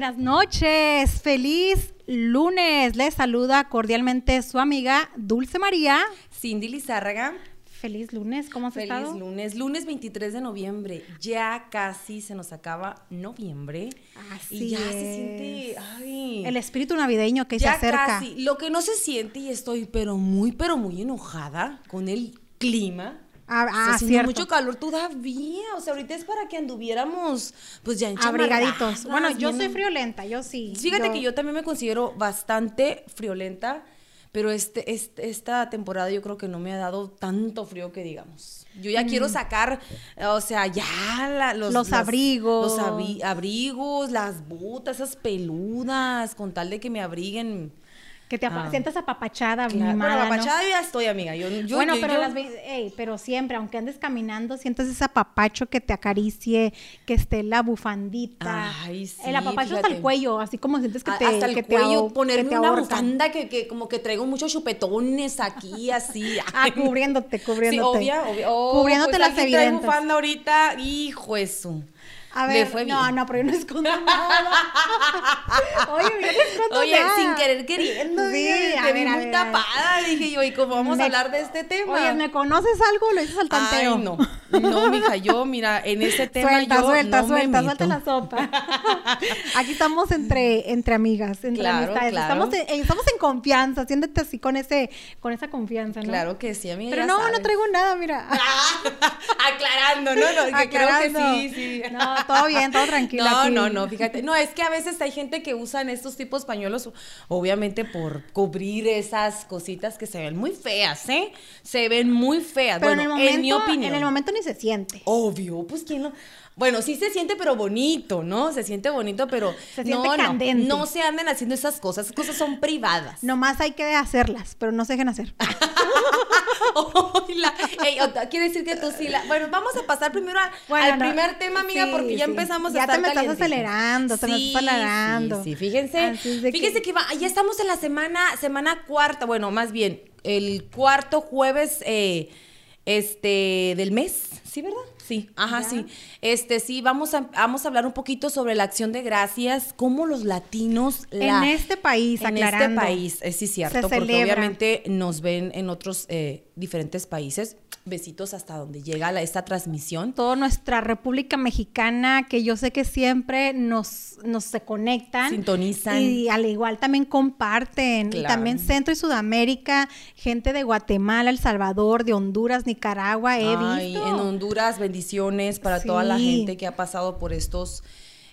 Buenas noches. Feliz lunes. Les saluda cordialmente su amiga Dulce María. Cindy Lizárraga. Feliz lunes, ¿cómo has Feliz estado? lunes, lunes 23 de noviembre. Ya casi se nos acaba noviembre. Así y ya es. se siente, ay, El espíritu navideño que se ya acerca. casi. Lo que no se siente y estoy pero muy, pero muy enojada con el clima. Ah, ah, haciendo cierto. mucho calor todavía. O sea, ahorita es para que anduviéramos, pues ya en Abrigaditos. Bueno, yo soy friolenta, yo sí. Fíjate que yo también me considero bastante friolenta, pero este, este- esta temporada yo creo que no me ha dado tanto frío que digamos. Yo ya quiero sacar, eh, o sea, ya la- los, Mm. Los abrigos. Los abri- abrigos, las botas, esas peludas, con tal de que me abriguen. Que te Ah. sientas apapachada, Claro, mimada, bueno, ¿no? apachada yo ya estoy, amiga. Yo, yo- bueno, yo- pero, yo- las ve- ey, pero siempre, aunque andes caminando, sientes ese apapacho que te acaricie, que esté la bufandita. Ay, sí, el apapacho hasta el fíjate. cuello, así como sientes que te hasta el que te cuello, que ponerme te una bufanda que, que como que traigo muchos chupetones aquí, así. Ah, Ay, cubriéndote, Sí, cubriéndote. obvia, obvia. Oh, Cubriéndote pues las evidentes. bufanda ahorita, hijo eso. A ver, fue no, bien. no, pero yo no escondo nada. Oye, yo no escondo Oye, nada. sin querer queriendo, Sí, dije, a te ver, vi a muy ver, tapada, dije yo, y como vamos Me- a hablar de este tema. Oye, ¿me conoces algo o lo dices al tanteo? Ay, no, no, mija, yo, mira, en ese tema Suelta, yo suelta, no me suelta, meto. suelta la sopa. Aquí estamos entre, entre amigas, entre Claro, amistades. claro. Estamos, en, estamos en confianza, siéntete así con ese, con esa confianza, ¿no? Claro que sí, amiga, Pero no, no traigo nada, mira. Aclarando, no, no, que creo Aclarando. que sí, sí. No, todo bien, todo tranquilo No, aquí. no, no, fíjate. No, es que a veces hay gente que usan estos tipos pañuelos, obviamente por cubrir esas cositas que se ven muy feas, ¿eh? Se ven muy feas. Pero bueno, en el momento, mi opinión. en el momento ni se siente. Obvio, pues quién no. Bueno, sí se siente, pero bonito, ¿no? Se siente bonito, pero Se no, siente no, candente. no se anden haciendo esas cosas. Esas cosas son privadas. Nomás hay que hacerlas, pero no se dejen hacer. Ey, quiere decir que tú sí la. Bueno, vamos a pasar primero a- Bueno, al no, primer tema, amiga, sí, porque ya sí. empezamos a Ya te estar me estás acelerando, te me estás acelerando. Sí, sí, fíjense. Que- Fíjense que, va- ya estamos en la semana, semana cuarta, bueno, más bien, el cuarto jueves eh, este del mes, ¿sí, verdad? Sí, ajá, Ya. sí. Este, sí, vamos a, vamos a hablar un poquito sobre la acción de gracias, cómo los latinos la- en este país, en aclarando. este país, eh, sí, cierto, porque obviamente nos ven en otros eh, diferentes países. Besitos hasta donde llega la- esta transmisión. toda nuestra República Mexicana, que yo sé que siempre nos, nos se conectan. Sintonizan. Y al igual también comparten. Y también Centro y Sudamérica, gente de Guatemala, El Salvador, de Honduras, Nicaragua, he Ay, visto. en Honduras, bendiciones para toda la gente que ha pasado por estos,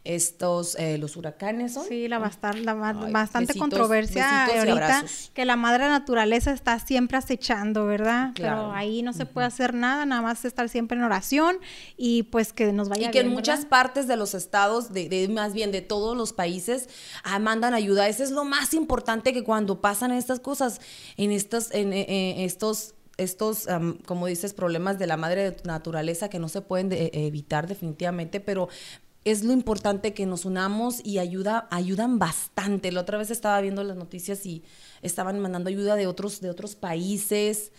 estos, eh, los huracanes, ¿son? Sí, la, bastar- la Ay, bastante besitos, controversia besitos ahorita abrazos. que la madre naturaleza está siempre acechando, ¿verdad? Claro. Pero ahí no se puede hacer nada, nada más estar siempre en oración y pues que nos vaya Y que en muchas ¿verdad? partes de los estados, de, de- más bien de todos los países, ah, mandan ayuda. Eso es lo más importante que cuando pasan estas cosas, en estos, en, eh, eh, estos, estos, como dices, problemas de la madre naturaleza que no se pueden de- eh, evitar definitivamente, pero es lo importante que nos unamos y ayuda, ayudan bastante. La otra vez estaba viendo las noticias y estaban mandando ayuda de otros, de otros países,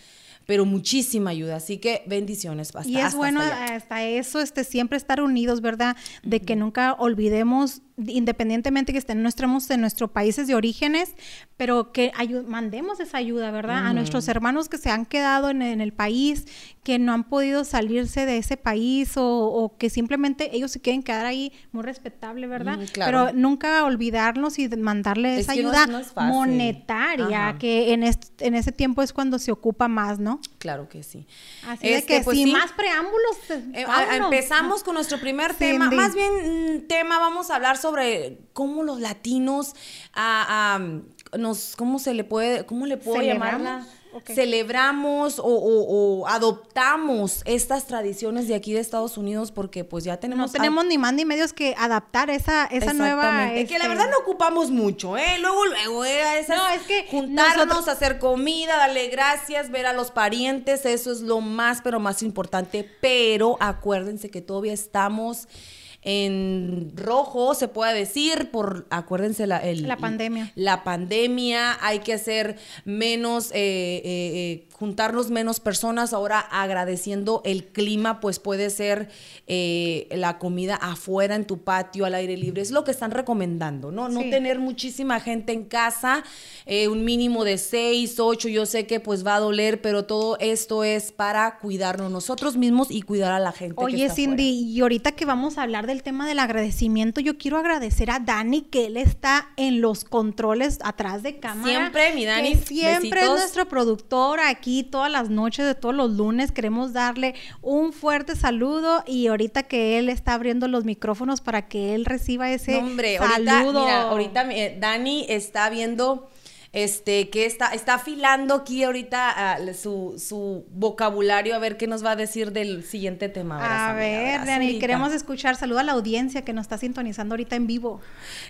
pero muchísima ayuda. Así que bendiciones. hasta- Y es hasta- bueno hasta eso, este, siempre estar unidos, ¿verdad? De que nunca olvidemos, independientemente que estén nuestros, en nuestros países de orígenes, pero que mandemos esa ayuda, ¿verdad? A nuestros hermanos que se han quedado en, en el país, que no han podido salirse de ese país o, o que simplemente ellos se quieren quedar ahí, muy respetable, ¿verdad? Mm, claro. Pero nunca olvidarnos y mandarle Es esa no ayuda es- no es fácil. monetaria, Ajá. que en, en ese tiempo es cuando se ocupa más, ¿no? Claro que sí. Así de Este, que pues sin sí. más preámbulos. Eh, vámonos. empezamos con nuestro primer tema. Más bien, mm, tema, vamos a hablar sobre cómo los latinos ah, ah, nos, ¿cómo se le puede, cómo le puedo llamarla? Celebramos o, o- o adoptamos estas tradiciones de aquí de Estados Unidos porque pues ya tenemos... No tenemos ni más ni medios que adaptar esa, esa nueva. Exactamente. Que la este, verdad no ocupamos mucho, ¿eh? Luego, luego, ¿eh? Esas- No, es que juntarnos, nosotros- hacer comida, darle gracias, ver a los parientes, eso es lo más, pero más importante. Pero acuérdense que todavía estamos en rojo, se puede decir, por, acuérdense, la, el- La pandemia. La pandemia, hay que hacer menos, eh, eh, eh, juntarnos menos personas. Ahora agradeciendo el clima, pues puede ser eh, la comida afuera, en tu patio, al aire libre. Es lo que están recomendando, ¿no? No Sí. tener muchísima gente en casa, eh, un mínimo de seis, ocho. Yo sé que pues va a doler, pero todo esto es para cuidarnos nosotros mismos y cuidar a la gente. que Oye, está Cindy, afuera. y ahorita que vamos a hablar del tema del agradecimiento, yo quiero agradecer a Dani que él está en los controles atrás de cámara. Siempre, mi Dani, que siempre besitos. es nuestro productor aquí todas las noches de todos los lunes. Queremos darle un fuerte saludo y ahorita que él está abriendo los micrófonos para que él reciba ese No, hombre, ahorita, saludo. mira, ahorita eh, Dani está viendo este que está está afilando aquí ahorita ah, su, su vocabulario a ver qué nos va a decir del siguiente tema. A ver, Dani, queremos escuchar. Saluda a la audiencia que nos está sintonizando ahorita en vivo.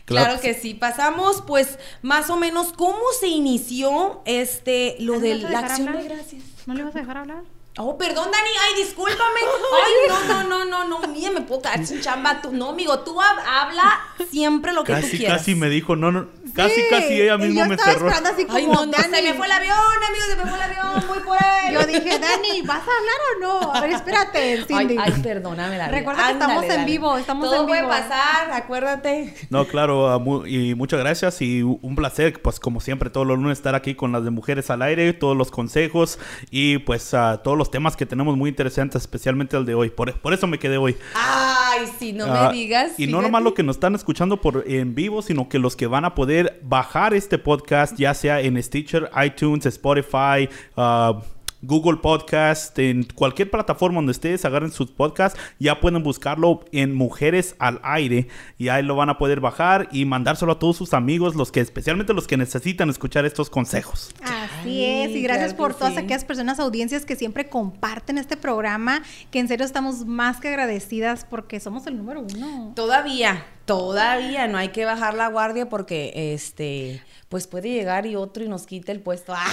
Claro que sí. Pasamos, pues, más o menos cómo se inició este lo ¿No de le vas a la acción hablar? de gracias. ¿No le vas a dejar hablar? Oh, perdón, Dani. Ay, discúlpame. Ay, no, no, no, no, no. Mía, me puedo quedar sin chamba. Tú, no, amigo, tú hab- habla siempre lo que tú Casi, quieras. casi me dijo, no, no, casi, Sí, casi ella yo me estaba cerró. esperando así como, Ay, no, no, se Dani. me fue el avión, amigo, se me fue el avión. Muy por él. Yo dije, Dani, ¿vas a hablar o no? A ver, espérate, Cindy. Ay, ay, perdóname la vida. Recuerda que estamos en vivo, estamos Todo en puede vivo. pasar, acuérdate. No, claro, ah, y muchas gracias y un placer, pues como siempre, todos los lunes estar aquí con las de Mujeres al Aire, todos los consejos y pues ah, todos los temas que tenemos muy interesantes, especialmente el de hoy. Por, por eso me quedé hoy. Ay, sí, no Ah, me digas. y no nomás lo que nos están escuchando por en vivo, sino que los que van a poder bajar este podcast, ya sea en Stitcher, iTunes, Spotify, ah, Google Podcast, en cualquier plataforma donde ustedes agarren sus podcasts, ya pueden buscarlo en Mujeres al Aire y ahí lo van a poder bajar y mandárselo a todos sus amigos, los que especialmente los que necesitan escuchar estos consejos. Así es, y gracias claro por todas sí. aquellas personas, audiencias que siempre comparten este programa, que en serio estamos más que agradecidas porque somos el número uno. Todavía, todavía no hay que bajar la guardia porque este pues puede llegar y otro y nos quite el puesto.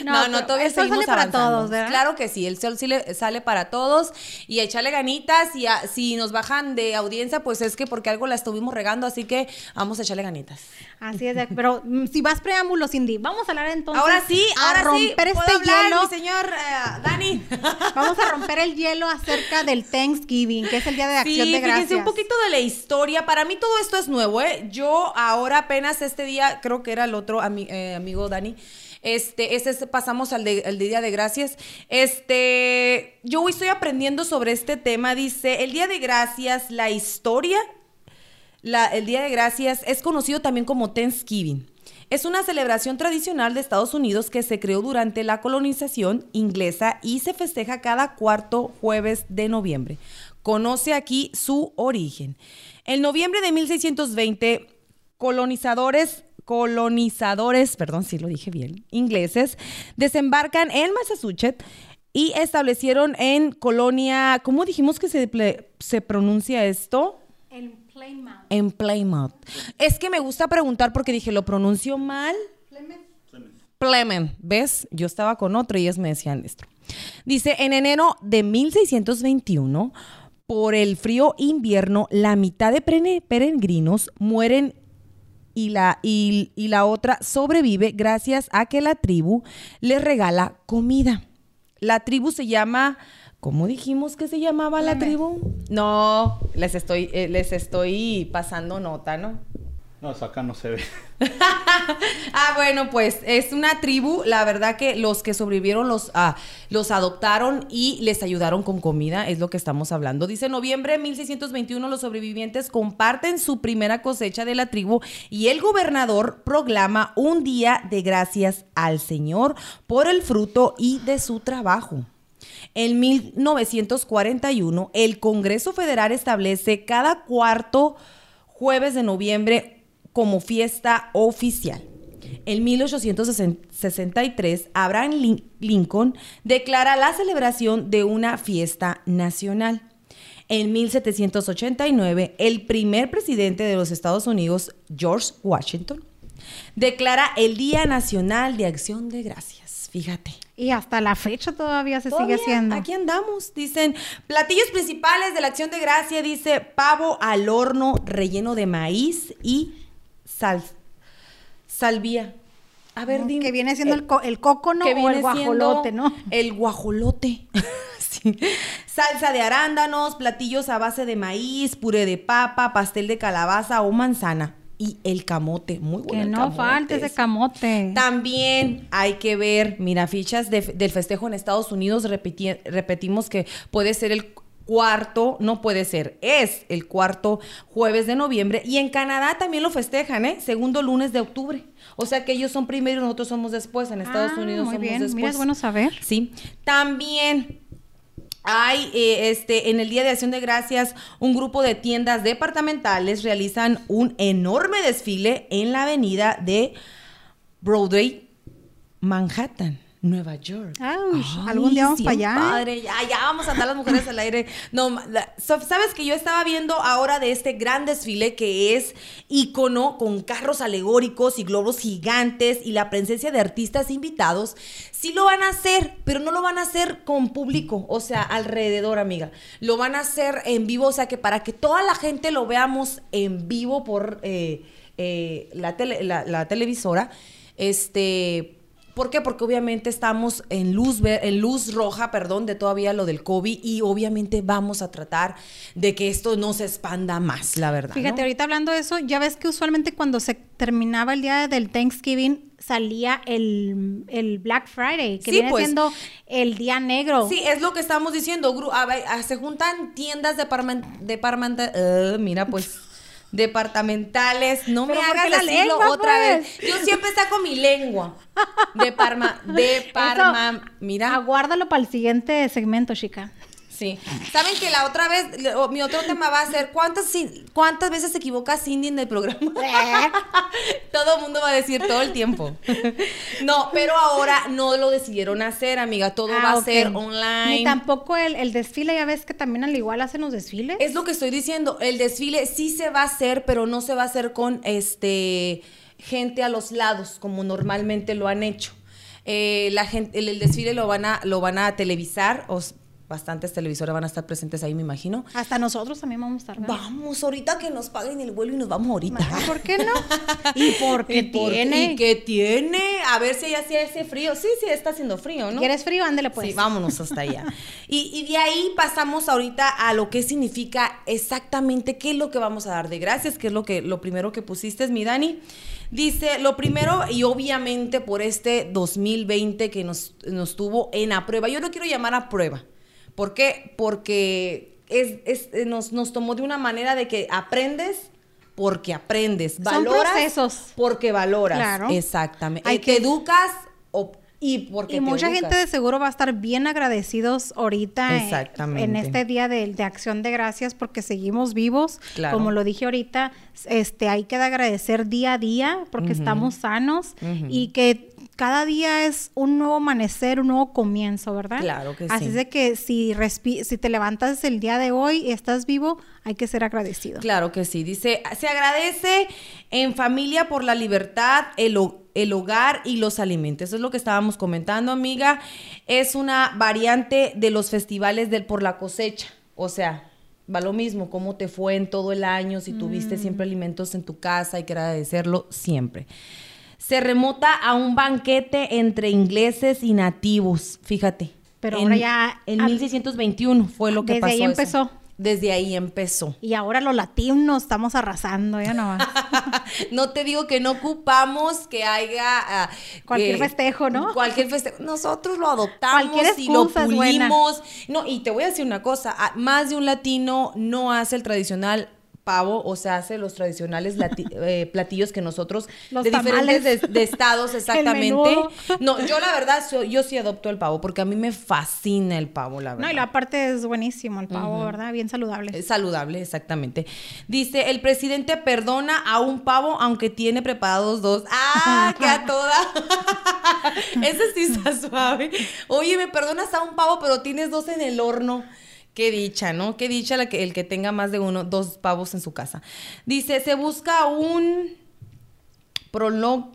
Ah. No, No, no, todavía el sol seguimos sale para avanzando. todos, ¿verdad? Claro que sí, el sol sí le- sale para todos y echarle ganitas y a- si nos bajan de audiencia, pues es que porque algo la estuvimos regando, así que vamos a echarle ganitas. Así es, pero mm, si vas preámbulo, Cindy, vamos a hablar entonces. ahora sí, a ahora sí, romper ¿puedo este hablar, hielo. mi señor eh, Dani. Vamos a romper el hielo acerca del Thanksgiving, que es el día de acción Sí, de gracias. fíjense un poquito de la historia. Para mí todo esto es nuevo, ¿eh? Yo ahora apenas este día, creo que era el otro eh, amigo Dani. Este, ese es- pasamos al Día de Gracias. Este, yo hoy estoy aprendiendo sobre este tema. Dice, el Día de Gracias, la historia, la- el Día de Gracias es conocido también como Thanksgiving. Es una celebración tradicional de Estados Unidos que se creó durante la colonización inglesa y se festeja cada cuarto jueves de noviembre. Conoce aquí su origen. En noviembre de 1620, colonizadores colonizadores, perdón si lo dije bien, ingleses, desembarcan en Massachusetts y establecieron en colonia, ¿cómo dijimos que se, se pronuncia esto? El Plymouth. En Plymouth. Es que me gusta preguntar porque dije, ¿lo pronuncio mal? Plymouth. ¿Ves? Yo estaba con otro y ellos me decían esto. Dice, en enero de 1621, por el frío invierno, la mitad de peregrinos mueren y la, y, y la otra sobrevive gracias a que la tribu les regala comida. La tribu se llama... ¿Cómo dijimos que se llamaba la tribu? No, les estoy, eh, les estoy pasando nota, ¿no? No, eso acá no se ve. Ah, bueno, pues es una tribu, la verdad que los que sobrevivieron los, ah, los adoptaron y les ayudaron con comida, es lo que estamos hablando. Dice noviembre de 1621 los sobrevivientes comparten su primera cosecha de la tribu y el gobernador proclama un día de gracias al Señor por el fruto y de su trabajo. En 1941, el Congreso Federal establece cada cuarto jueves de noviembre como fiesta oficial. En 1863, Abraham Lin- Lincoln declara la celebración de una fiesta nacional. En 1789, el primer presidente de los Estados Unidos, George Washington, declara el Día Nacional de Acción de Gracias. fíjate. Y hasta la fecha todavía se Todavía, sigue haciendo. Aquí andamos. Dicen, platillos principales de la acción de gracia, dice pavo al horno relleno de maíz y sal, salvía. A ver, dime. que viene siendo el, co- el cócono que o viene el guajolote, ¿no? El guajolote. Sí. Salsa de arándanos, platillos a base de maíz, puré de papa, pastel de calabaza o manzana. Y el camote, muy bueno. Que el no falte ese camote. También hay que ver, mira, fichas de- del festejo en Estados Unidos, repetimos que puede ser el cuarto, no puede ser, es el cuarto jueves de noviembre y en Canadá también lo festejan, ¿eh? Segundo lunes de octubre. O sea que ellos son primero y nosotros somos después, en Estados Ah, Unidos muy somos bien. después. Mira, es bueno saber. Sí. También hay, eh, este, en el Día de Acción de Gracias, un grupo de tiendas departamentales realizan un enorme desfile en la avenida de Broadway, Manhattan. Nueva York. Ay, algún día vamos para allá. Padre, ya, ya vamos a andar las mujeres al aire. No, la- so- sabes que yo estaba viendo ahora de este gran desfile que es ícono con carros alegóricos y globos gigantes y la presencia de artistas invitados. Sí lo van a hacer, pero no lo van a hacer con público, o sea, alrededor, amiga. Lo van a hacer en vivo, o sea, que para que toda la gente lo veamos en vivo por eh, eh, la, tele- la- la televisora, este ¿Por qué? Porque obviamente estamos en luz, en luz roja, perdón, de todavía lo del COVID y obviamente vamos a tratar de que esto no se expanda más, la verdad. Fíjate, ¿no? ahorita hablando de eso, ya ves que usualmente cuando se terminaba el día del Thanksgiving salía el, el Black Friday, que Sí, viene pues. siendo el día negro. Sí, es lo que estamos diciendo. se juntan tiendas departament, departamenta- eh, mira, pues departamentales. No me Pero ¿por qué hagas la lengua, otra pues? vez. Yo siempre saco mi lengua. Deparma, deparma, Eso, mira. Aguárdalo para el siguiente segmento, chica. Sí. Saben que la otra vez, mi otro tema va a ser cuántas cuántas veces se equivoca Cindy en el programa. todo el mundo va a decir todo el tiempo. no, pero ahora no lo decidieron hacer, amiga. Todo Ah, va a ser Ni online. tampoco el, el desfile, ya ves que también al igual hacen los desfiles. Es lo que estoy diciendo. El desfile sí se va a hacer, pero no se va a hacer con este gente a los lados, como normalmente lo han hecho. Eh, la gente, el, el desfile lo van a, lo van a televisar, o s- bastantes televisoras van a estar presentes ahí, me imagino. Hasta nosotros también vamos a estar. ¿verdad? Vamos, ahorita que nos paguen el vuelo y nos vamos ahorita. Ah, ¿Por qué no? y porque ¿Y por qué? tiene. ¿Y qué tiene? A ver si ya sí hace frío. Sí, sí, está haciendo frío, ¿no? ¿Quieres frío? Ándele pues. Sí, vámonos hasta allá. y, y de ahí pasamos ahorita a lo que significa exactamente qué es lo que vamos a dar de gracias, que es lo que lo primero que pusiste, mi Dani. Dice, lo primero, y obviamente por este 2020 que nos, nos tuvo en a prueba, yo lo quiero llamar a prueba. ¿Por qué? Porque es, es- eh, nos, nos tomó de una manera de que aprendes porque aprendes, valoras procesos. porque valoras. Claro. Exactamente. Hay que- te educas o- y porque Y mucha educas. gente de seguro va a estar bien agradecidos ahorita eh, en este día de, de acción de gracias porque seguimos vivos. Claro. Como lo dije ahorita, este hay que agradecer día a día porque estamos sanos y que cada día es un nuevo amanecer, un nuevo comienzo, ¿verdad? Claro que Así sí. es de que si, respi- si te levantas el día de hoy y estás vivo, hay que ser agradecido. Claro que sí. Dice, se agradece en familia por la libertad, el, el hogar y los alimentos. Eso es lo que estábamos comentando, amiga. Es una variante de los festivales del por la cosecha. O sea, va lo mismo, cómo te fue en todo el año, si tuviste Mm. siempre alimentos en tu casa, hay que agradecerlo siempre. Se remota a un banquete entre ingleses y nativos, fíjate. Pero En- ahora ya- En ah, 1621 fue lo que desde pasó. ahí eso. empezó. Desde ahí empezó. Y ahora los latinos estamos arrasando, ya no no te digo que no ocupamos que haya ah, Cualquier que- festejo, ¿no? Cualquier festejo. Nosotros lo adoptamos y lo buena. pulimos. No, y te voy a decir una cosa, ah, más de un latino no hace el tradicional pavo, o sea, hace los tradicionales eh, platillos que nosotros Los de diferentes de, estados exactamente. No, yo la verdad so- yo sí adopto el pavo porque a mí me fascina el pavo, la verdad. No, y la aparte es buenísimo el pavo, ¿verdad? Bien saludable. Es saludable, exactamente. Dice, el presidente perdona a un pavo aunque tiene preparados dos. ¡Ah, que a toda! Ese sí está suave. Oye, me perdonas a un pavo, pero tienes dos en el horno. Qué dicha, ¿no? Qué dicha el que tenga más de uno, dos pavos en su casa. Dice, se busca un prolog...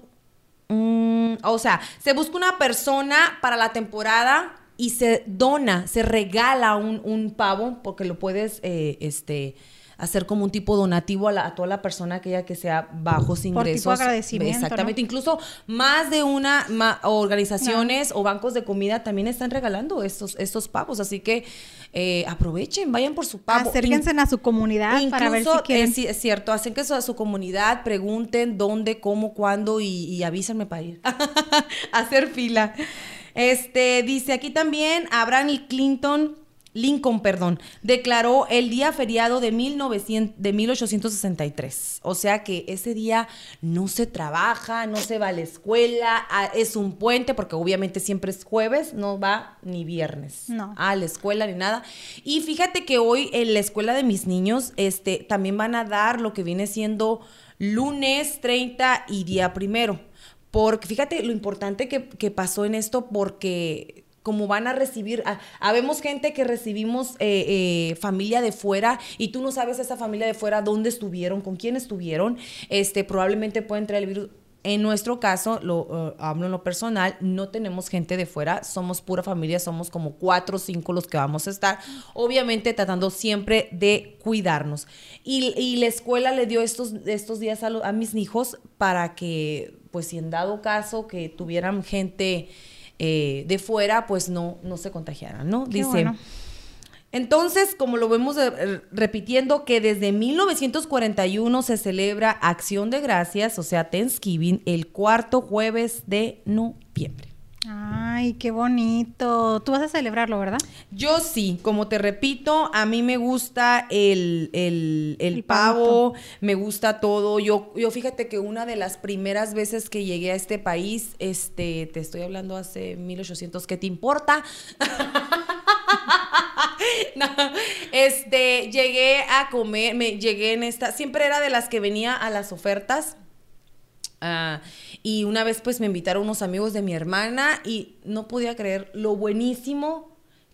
mm, O sea, se busca una persona para la temporada y se dona, se regala un, un pavo porque lo puedes, eh, este hacer como un tipo donativo a, la- a toda la persona aquella que sea bajos tipo ingresos. agradecimiento, Exactamente. ¿no? Incluso más de una ma- organizaciones o bancos de comida también están regalando estos, estos pavos. Así que eh, aprovechen, vayan por su pavo. Acérquense a su comunidad para ver si Incluso, quieren. es, es cierto, acérquense a su comunidad, pregunten dónde, cómo, cuándo y, y avísenme para ir. hacer fila. Este, dice aquí también, Abraham Clinton, Lincoln, perdón, declaró el día feriado de, 1900, de 1863. O sea que ese día no se trabaja, no se va a la escuela, es un puente, porque obviamente siempre es jueves, no va ni viernes No. a la escuela ni nada. Y fíjate que hoy en la escuela de mis niños, este, también van a dar lo que viene siendo lunes 30 y día primero. Porque fíjate lo importante que, que pasó en esto, porque como van a recibir, habemos gente que recibimos eh, eh, familia de fuera y tú no sabes esa familia de fuera dónde estuvieron, con quién estuvieron, este, probablemente pueden traer el virus. En nuestro caso, lo eh, hablo en lo personal, no tenemos gente de fuera, somos pura familia, somos como cuatro o cinco los que vamos a estar, obviamente tratando siempre de cuidarnos. Y, la escuela le dio estos, estos días a, a mis hijos para que, pues si en dado caso que tuvieran gente eh, de fuera, pues no, no se contagiaran, ¿no? Qué Dice, bueno. entonces, como lo vemos eh, repitiendo, que desde 1941 se celebra Acción de Gracias, o sea, Thanksgiving, el cuarto jueves de noviembre. Ay, qué bonito. Tú vas a celebrarlo, ¿verdad? Yo sí, como te repito, a mí me gusta el, el, el El pavo, me gusta todo. Yo, yo fíjate que una de las primeras veces que llegué a este país, este, te estoy hablando hace 1800, ¿qué te importa? No, este, llegué a comer, me llegué en esta, siempre era de las que venía a las ofertas. Ah, y una vez pues me invitaron unos amigos de mi hermana y no podía creer lo buenísimo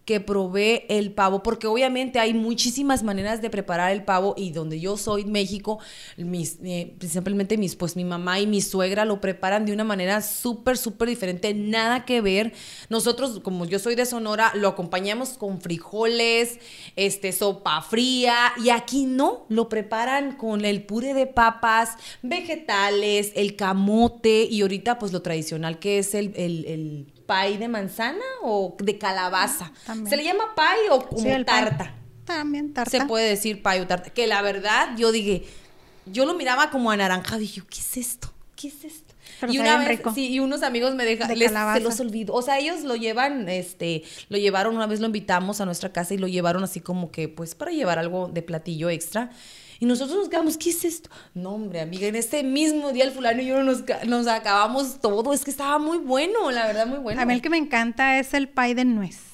que probé el pavo, porque obviamente hay muchísimas maneras de preparar el pavo y donde yo soy, México, mis, eh, principalmente mis, pues mi mamá y mi suegra lo preparan de una manera súper, súper diferente, nada que ver. Nosotros, como yo soy de Sonora, lo acompañamos con frijoles, este, sopa fría, y aquí no, lo preparan con el puré de papas, vegetales, el camote, y ahorita pues lo tradicional que es el pie de manzana o de calabaza. También. ¿Se le llama pie o como Sí, tarta? También tarta. Se puede decir pie o tarta. Que la verdad, yo dije, yo lo miraba como anaranjado y dije, ¿qué es esto? ¿Qué es esto? Pero y una vez, rico. sí, y unos amigos me dejan, De les, se los olvidó. O sea, ellos lo llevan, este, lo llevaron, una vez lo invitamos a nuestra casa y lo llevaron así como que, pues, para llevar algo de platillo extra. Y nosotros nos quedamos, ¿qué es esto? No, hombre, amiga, en este mismo día el fulano y yo nos, nos acabamos todo. Es que estaba muy bueno, la verdad, muy bueno. A mí el que me encanta es el pie de nuez.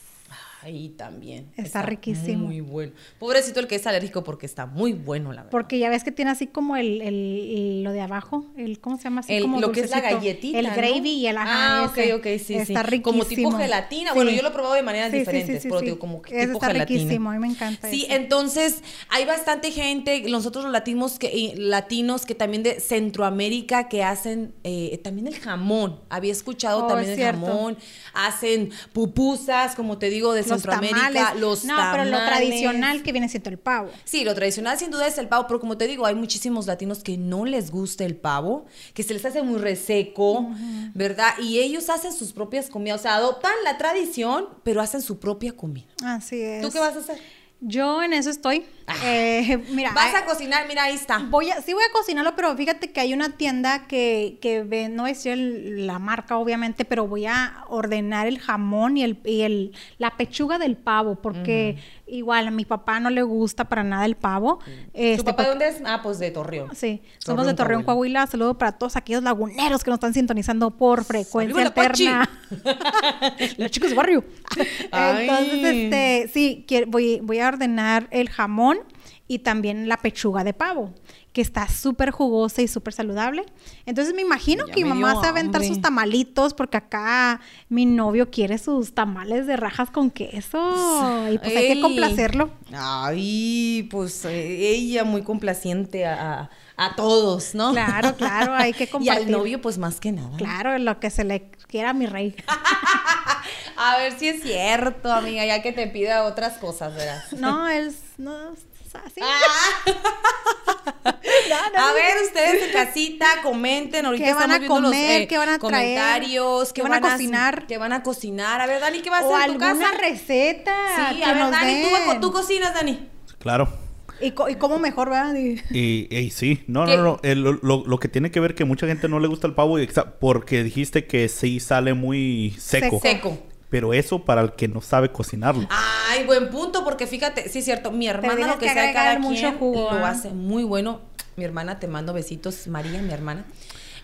Ahí también. Está riquísimo. Muy bueno. Pobrecito el que es alérgico porque está muy bueno, la verdad. Porque ya ves que tiene así como el, el- el- lo de abajo, el ¿cómo se llama? Así El- como lo que es la galletita. El ¿no? gravy y el ajá. Ah, ok, ese. ok, sí, Está sí. riquísimo. Como tipo gelatina. Bueno, yo lo he probado de maneras Sí, diferentes, pero digo, como tipo está gelatina. riquísimo, a mí me encanta Sí, ese. entonces hay bastante gente, nosotros los latinos que, latinos que también de Centroamérica que hacen eh, también el jamón. Había escuchado Oh, también el jamón. Hacen pupusas, como te digo, de Los Centroamérica. tamales. Los no, pero lo tamales. tradicional que viene siendo el pavo. Sí, lo tradicional sin duda es el pavo, pero como te digo, hay muchísimos latinos que no les gusta el pavo, que se les hace muy reseco, ¿verdad? Y ellos hacen sus propias comidas, o sea, adoptan la tradición, pero hacen su propia comida. Así es. ¿Tú qué vas a hacer? Yo en eso estoy. Ah. Eh, mira, Vas eh, a cocinar, mira, ahí está. Voy a, sí voy a cocinarlo, pero fíjate que hay una tienda que, que ve, no es el- la marca obviamente, pero voy a ordenar el jamón y el, y el la pechuga del pavo, porque igual a mi papá no le gusta para nada el pavo. Este, ¿Tu papá de dónde es? Ah, pues de Torreón. Sí, somos de Torreón, Coahuila. Saludo para todos aquellos laguneros que nos están sintonizando por frecuencia alterna. Los chicos de barrio. Entonces, este, sí, quiero- voy, voy a ordenar el jamón y también la pechuga de pavo, que está súper jugosa y súper saludable. Entonces me imagino Ya que mi mamá se va a aventar sus tamalitos, porque acá mi novio quiere sus tamales de rajas con queso. Y pues hay que complacerlo. Ay, pues ella muy complaciente a, a- todos, ¿no? Claro, claro, hay que Y compartir. al novio, pues más que nada. Claro, lo que se le quiera a mi rey. A ver si es cierto, amiga, ya que te pida otras cosas, ¿verdad? No, es no así. A ver, ustedes en casita, comenten. Ahorita ¿Qué van a viendo los comer? eh, ¿Qué van a traer? comentarios. ¿Qué van a cocinar? ¿Qué van a cocinar? A ver, Dani, ¿qué vas a o hacer en tu alguna casa? receta Sí, que a ver, nos Dani, tú, den. tú cocinas, Dani. Claro. ¿Y, co- y cómo mejor, ¿verdad? Y- Y, y sí, no, ¿Qué? no, no. el- lo, lo que tiene que ver que mucha gente no le gusta el pavo porque dijiste que sí sale muy seco. Seco. Pero eso para el que no sabe cocinarlo. Ay, buen punto, porque fíjate, sí es cierto, mi hermana lo que, que sea cada mucho quien jugo, lo hace muy bueno. Mi hermana, te mando besitos, María, mi hermana.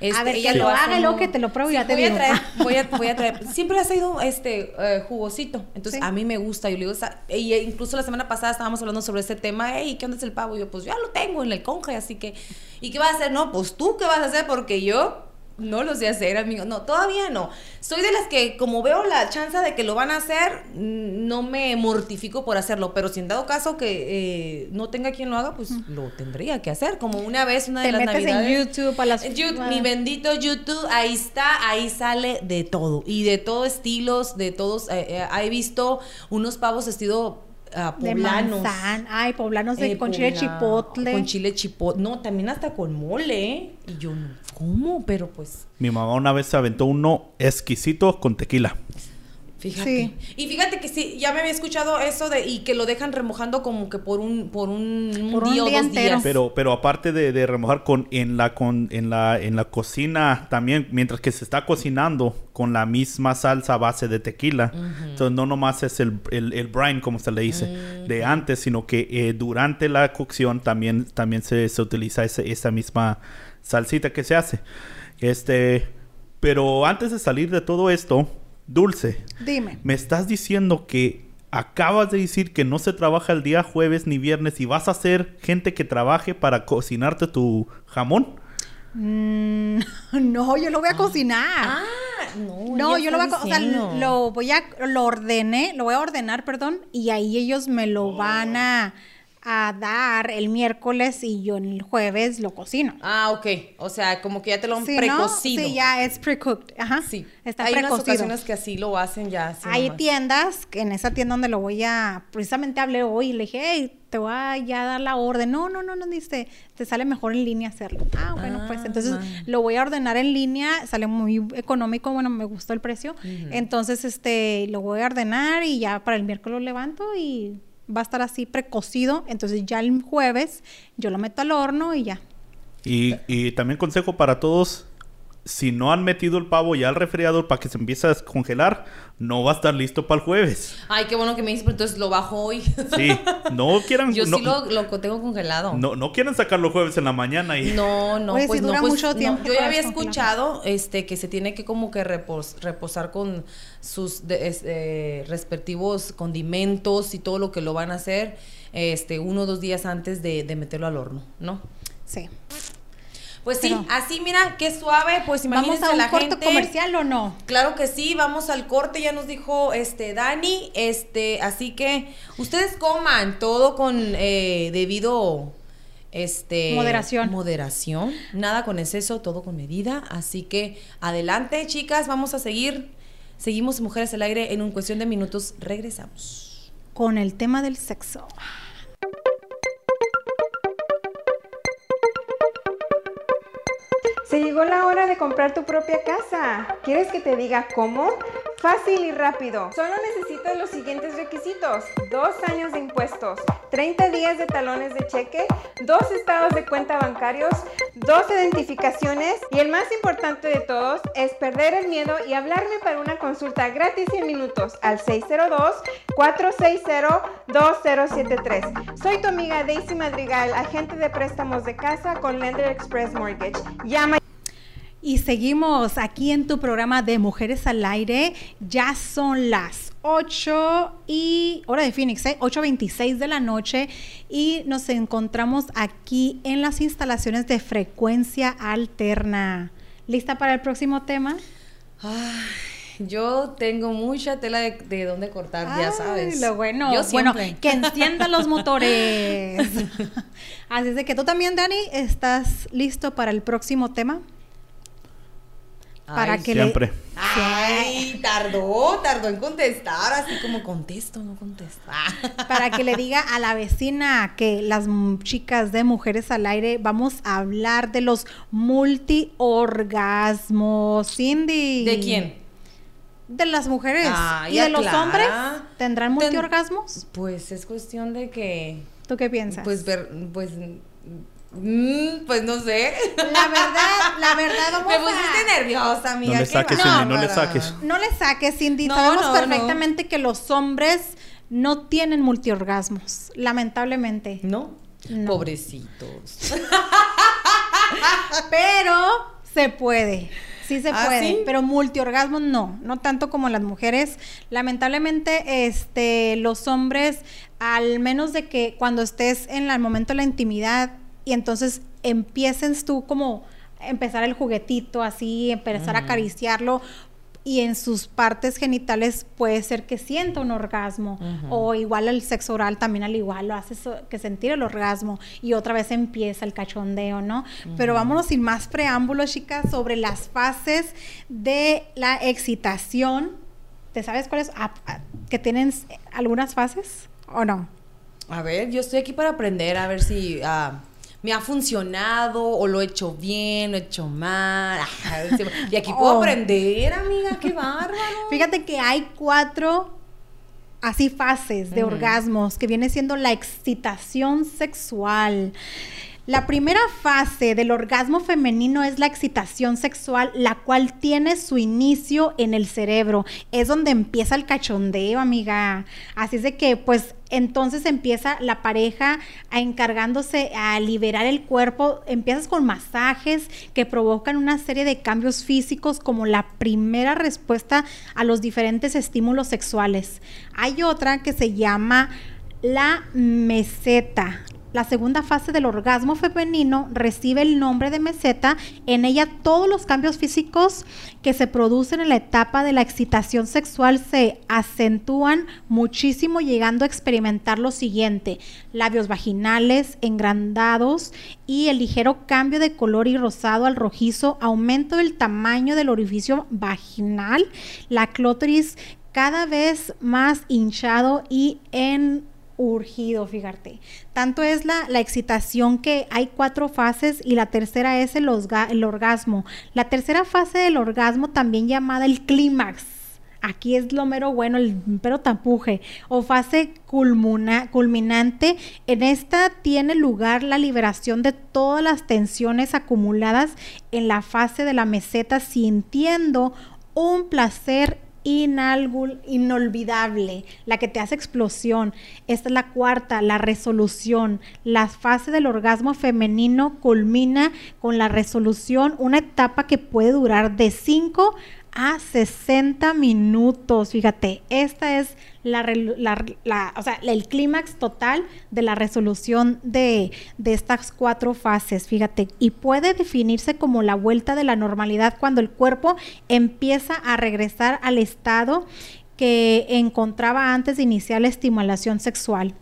Este, ver, ella que lo y muy- que te lo pruebo y Sí, ya te voy digo. A traer, voy, a, voy a traer. Siempre ha sido este eh, jugosito. Entonces, Sí. a mí me gusta. Yo le digo, y eh, incluso la semana pasada estábamos hablando sobre ese tema. Hey, ¿qué onda es el pavo? Y yo, pues ya lo tengo en el conge, así que. ¿Y qué vas a hacer? No, pues tú, ¿qué vas a hacer? Porque yo no lo sé hacer, amigo. No, todavía no. Soy de las que, como veo la chance de que lo van a hacer, mm, no me mortifico por hacerlo. Pero si en dado caso que eh, no tenga quien lo haga, pues lo tendría que hacer. Como una vez, una de Te las metes en navidades. YouTube a las... En YouTube, mi bendito YouTube, ahí está, ahí sale de todo. Y de todos estilos, de todos. eh, eh, he visto unos pavos de poblanos. manzana. Ay, poblanos de, Eh, con chile chipotle. Con chile chipotle. No, también hasta con mole, ¿eh? Y yo, no, ¿cómo? Pero pues, Mi mamá una vez se aventó uno exquisito con tequila. Fíjate. Sí. Y fíjate que sí, ya me había escuchado eso de, y que lo dejan remojando como que por un, por un, un Por un día o día dos entero. días. Pero, pero aparte de, de remojar con en la con en la en la cocina también, mientras que se está cocinando con la misma salsa a base de tequila. Entonces no nomás es el, el, el brine, como se le dice, de antes, sino que eh, durante la cocción también, también se, se utiliza ese- esa misma salsita que se hace. Este, pero antes de salir de todo esto, Dulce, Dime. me estás diciendo que acabas de decir que no se trabaja el día jueves ni viernes y vas a ser gente que trabaje para cocinarte tu jamón. Mm, no, yo lo voy a cocinar. Ah, no. No, yo lo voy a, está co- o sea, lo voy a, lo ordené, lo voy a ordenar, perdón, y ahí ellos me lo van a, a dar el miércoles y yo el jueves lo cocino. Ah, ok. O sea, como que ya te lo han Sí, ¿no? precocido. Sí, ya es pre-cooked, ajá. Sí. Está Hay unas precocido. ocasiones que así lo hacen ya. así Hay nomás. tiendas, que en esa tienda donde lo voy a, precisamente hablé hoy y le dije, hey, te voy a ya dar la orden. No, no, no, no, dice, te sale mejor en línea hacerlo. Ah, bueno, pues Ah, entonces man. lo voy a ordenar en línea, sale muy económico, bueno, me gustó el precio. Entonces, este, lo voy a ordenar y ya para el miércoles lo levanto y va a estar así precocido. Entonces ya el jueves yo lo meto al horno y ya. Y, y también consejo para todos, si no han metido el pavo ya al refrigerador para que se empiece a descongelar, no va a estar listo para el jueves. Ay, qué bueno que me dices, pero entonces lo bajo hoy. Sí, no quieran... Yo no, sí lo, lo tengo congelado. no, no quieren sacarlo jueves en la mañana y... No, no, Oye, pues no, dura pues, mucho no. tiempo Yo ya había escuchado este que se tiene que como que repos- reposar con sus de- es- eh, respectivos condimentos y todo lo que lo van a hacer este uno o dos días antes de, de meterlo al horno, ¿no? Sí. Pues sí, así mira, qué suave, pues ¿Vamos imagínense a un la corto gente. comercial o no? Claro que sí, vamos al corte, ya nos dijo este Dani, este, así que ustedes coman todo con eh, debido este Moderación. moderación, nada con exceso, todo con medida, así que adelante, chicas, vamos a seguir. Seguimos Mujeres al Aire en un cuestión de minutos, regresamos. Con el tema del sexo. Se llegó la hora de comprar tu propia casa. ¿Quieres que te diga cómo? Fácil y rápido. Solo necesitas los siguientes requisitos. Dos años de impuestos, 30 días de talones de cheque, dos estados de cuenta bancarios, dos identificaciones y el más importante de todos es perder el miedo y hablarme para una consulta gratis en minutos al 602-460-2073. Soy tu amiga Daisy Madrigal, agente de préstamos de casa con Lender Express Mortgage. Llama Y seguimos aquí en tu programa de Mujeres al Aire. Ya son las 8 y hora de Phoenix, ¿eh? 8.26 de la noche y nos encontramos aquí en las instalaciones de frecuencia alterna. ¿Lista para el próximo tema? Ay, yo tengo mucha tela de, de dónde cortar, ya sabes. Lo bueno, Yo bueno, que enciendan los motores. Así es de que tú también, Dani, estás listo para el próximo tema. Para Ay, que le- Siempre. Ay, tardó, tardó en contestar, así como contesto, no contesto. Para que le diga a la vecina que las chicas de Mujeres al Aire vamos a hablar de los multiorgasmos. Cindy. ¿De quién? De las mujeres. Ah, ¿Y de los clara. hombres? ¿Tendrán Ten- multiorgasmos? Pues es cuestión de que, ¿Tú qué piensas? pues ver, pues, mm, pues no sé. la verdad, la verdad, vamos Me a... pusiste nerviosa, amiga. No le saques. Cindy, no le saques. No le saques, Cindy. No, Sabemos no, perfectamente que los hombres no tienen multiorgasmos, lamentablemente. ¿No? No. Pobrecitos. Pero se puede. Sí se ¿Ah, puede, sí? pero multiorgasmo no, no tanto como las mujeres. Lamentablemente, este, los hombres, al menos de que cuando estés en la- el momento de la intimidad y entonces empieces tú como empezar el juguetito así, empezar a acariciarlo y en sus partes genitales puede ser que sienta un orgasmo o igual el sexo oral también al igual lo hace so- que sentir el orgasmo y otra vez empieza el cachondeo, ¿no? Pero vámonos sin más preámbulos, chicas, sobre las fases de la excitación. ¿Te sabes cuáles? Ah, ah, ¿Que tienen algunas fases o no? A ver, yo estoy aquí para aprender, a ver si ah, me ha funcionado o lo he hecho bien, lo he hecho mal. Y aquí puedo Oh. aprender, amiga, qué bárbaro. Fíjate que hay cuatro así fases de orgasmos que viene siendo la excitación sexual. La primera fase del orgasmo femenino es la excitación sexual, la cual tiene su inicio en el cerebro. Es donde empieza el cachondeo, amiga. Así es de que, pues, entonces empieza la pareja a encargándose a liberar el cuerpo. Empiezas con masajes que provocan una serie de cambios físicos como la primera respuesta a los diferentes estímulos sexuales. Hay otra que se llama la meseta. La segunda fase del orgasmo femenino recibe el nombre de meseta. En ella todos los cambios físicos que se producen en la etapa de la excitación sexual se acentúan muchísimo llegando a experimentar lo siguiente. Labios vaginales engrandados y el ligero cambio de color y rosado al rojizo, aumento del tamaño del orificio vaginal, la clótoris cada vez más hinchado y en urgido, fíjate. Tanto es la, la excitación que hay cuatro fases y la tercera es el, el orgasmo. La tercera fase del orgasmo, también llamada el clímax. Aquí es lo mero bueno, el pero tapuje o fase culminante. En esta tiene lugar la liberación de todas las tensiones acumuladas en la fase de la meseta, sintiendo un placer inolvidable, la que te hace explosión. Esta es la cuarta, la resolución. La fase del orgasmo femenino culmina con la resolución, una etapa que puede durar de 5 a 60 minutos. Fíjate, esta es la, el clímax total de la resolución de, de estas cuatro fases, fíjate, y puede definirse como la vuelta de la normalidad cuando el cuerpo empieza a regresar al estado que encontraba antes de iniciar la estimulación sexual.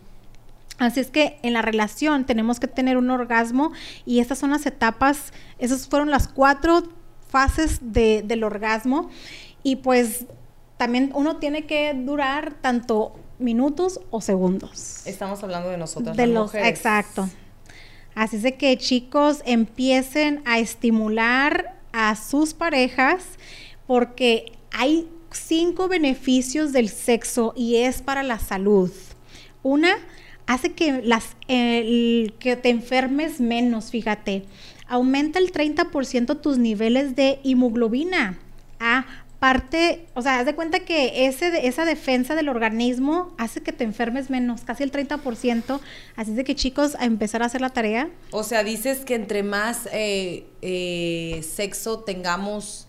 Así es que en la relación tenemos que tener un orgasmo y estas son las etapas, esas fueron las cuatro fases de- del orgasmo y pues también uno tiene que durar tanto minutos o segundos. Estamos hablando de nosotras De las los, mujeres. exacto. Así es de que chicos empiecen a estimular a sus parejas porque hay cinco beneficios del sexo y es para la salud. Una, hace que, las, el- que te enfermes menos, fíjate. Aumenta el 30% tus niveles de hemoglobina. Aparte, o sea, haz de cuenta que ese, esa defensa del organismo hace que te enfermes menos, casi el 30%. Así es de que chicos, a empezar a hacer la tarea. O sea, dices que entre más eh, eh, sexo tengamos,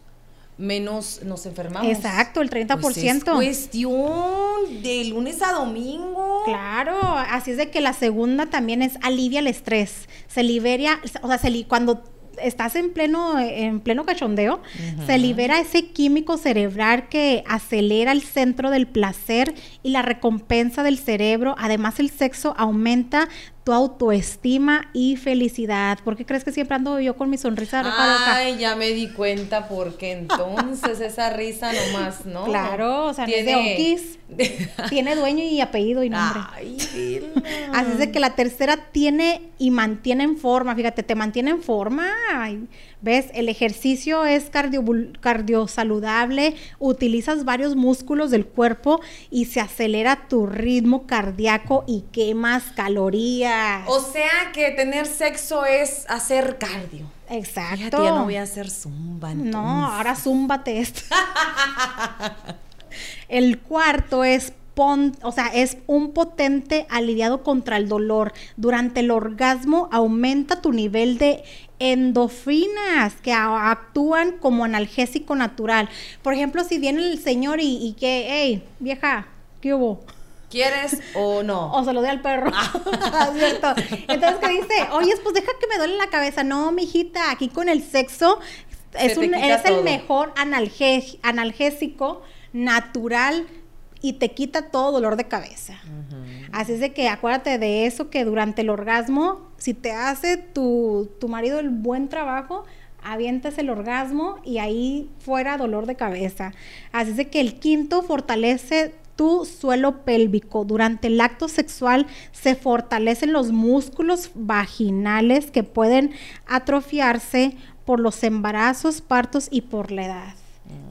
menos nos enfermamos. Exacto, el 30%. Pues es cuestión de lunes a domingo. Claro, así es de que la segunda también es alivia el estrés. Se libera, o sea, se li- cuando estás en pleno, en pleno cachondeo, se libera ese químico cerebral que acelera el centro del placer y la recompensa del cerebro. Además, el sexo aumenta tu autoestima y felicidad. ¿Por qué crees que siempre ando yo con mi sonrisa roja Ay, ya me di cuenta porque entonces esa risa nomás, ¿no? Claro, o sea, tiene Okis, tiene dueño y apellido y nombre. Ay, Así es de que la tercera tiene y mantiene en forma, fíjate, te mantiene en forma. ¿Ves? El ejercicio es cardio, cardio saludable, utilizas varios músculos del cuerpo y se acelera tu ritmo cardíaco y quemas calorías. O sea que tener sexo es hacer cardio. Exacto. ya no voy a hacer zumba. No, ahora zúmbate esto. El cuarto es o sea, es un potente aliviado contra el dolor. Durante el orgasmo aumenta tu nivel de endorfinas que actúan como analgésico natural. Por ejemplo, si viene el señor y, que, hey, vieja, ¿qué hubo? ¿Quieres o no? O se lo dé al perro. Ah. ¿Cierto? Entonces, ¿qué dice? Oye, pues deja que me duele la cabeza. No, mijita, aquí con el sexo es, un, es el mejor analgésico natural y te quita todo dolor de cabeza. Así es de que acuérdate de eso, que durante el orgasmo, si te hace tu, tu marido el buen trabajo, avientas el orgasmo y ahí fuera dolor de cabeza. Así es de que el quinto fortalece tu suelo pélvico. Durante el acto sexual se fortalecen los músculos vaginales que pueden atrofiarse por los embarazos, partos y por la edad.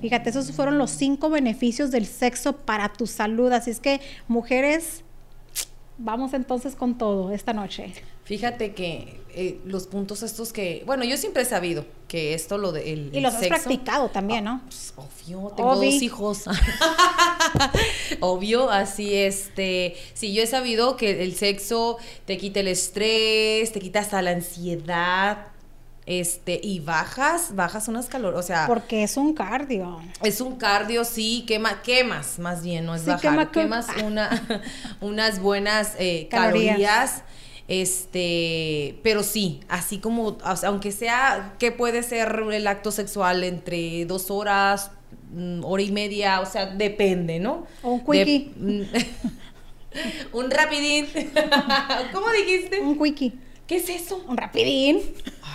Fíjate, esos fueron los cinco beneficios del sexo para tu salud. Así es que, mujeres, vamos entonces con todo esta noche. Fíjate que eh, los puntos estos que, bueno, yo siempre he sabido que esto lo de el, y los has practicado también, ¿no? Pues, obvio, tengo dos hijos. obvio, así este, sí, yo he sabido que el sexo te quita el estrés, te quita hasta la ansiedad, este, y bajas, bajas unas calorías, o sea... Porque es un cardio. Es un cardio, sí, quema, quemas, más bien, no es bajar, quemas una, unas buenas eh, calorías. Este, pero sí, así como, aunque sea, que puede ser el acto sexual entre dos horas, mm, hora y media, o sea, depende, ¿no? O un quickie. Mm, un rapidín. ¿Cómo dijiste? Un quickie. ¿Qué es eso? Un rapidín.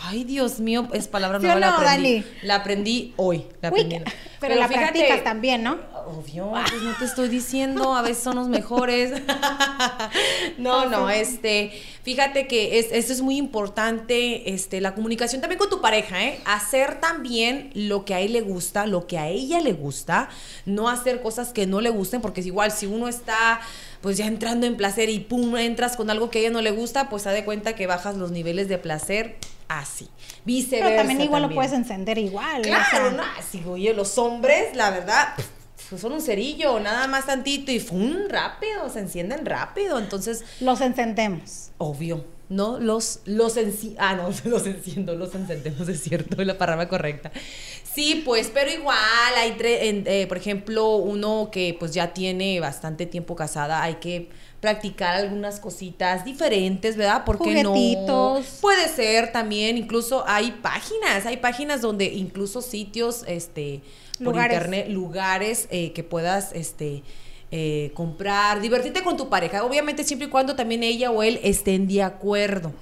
Ay, Dios mío, es palabra nueva, la aprendí. La aprendí hoy. La aprendí. Pero, la practicas también, ¿no? Obvio, pues no te estoy diciendo, a veces son los mejores. no, no, este, fíjate que es, esto es muy importante, este, la comunicación también con tu pareja, ¿eh? Hacer también lo que a él le gusta, lo que a ella le gusta, no hacer cosas que no le gusten, porque es igual, si uno está pues ya entrando en placer y pum, entras con algo que a ella no le gusta, pues se de cuenta que bajas los niveles de placer así. Viceversa. Pero también igual lo puedes encender igual. Claro, no, así, oye, los hombres, la verdad, son un cerillo, nada más tantito y ¡fum! rápido, se encienden rápido, entonces... Los encendemos. Obvio. ¿no? Los, los ah, no, los enciendo, los encendemos, es cierto, la palabra correcta. Sí, pues, pero igual hay, eh, por ejemplo, uno que pues ya tiene bastante tiempo casada, hay que practicar algunas cositas diferentes, ¿verdad? Porque no puede ser también, incluso hay páginas, hay páginas donde incluso sitios, este, por internet, lugares eh, que puedas, este, eh, comprar, divertirte con tu pareja, obviamente siempre y cuando también ella o él estén de acuerdo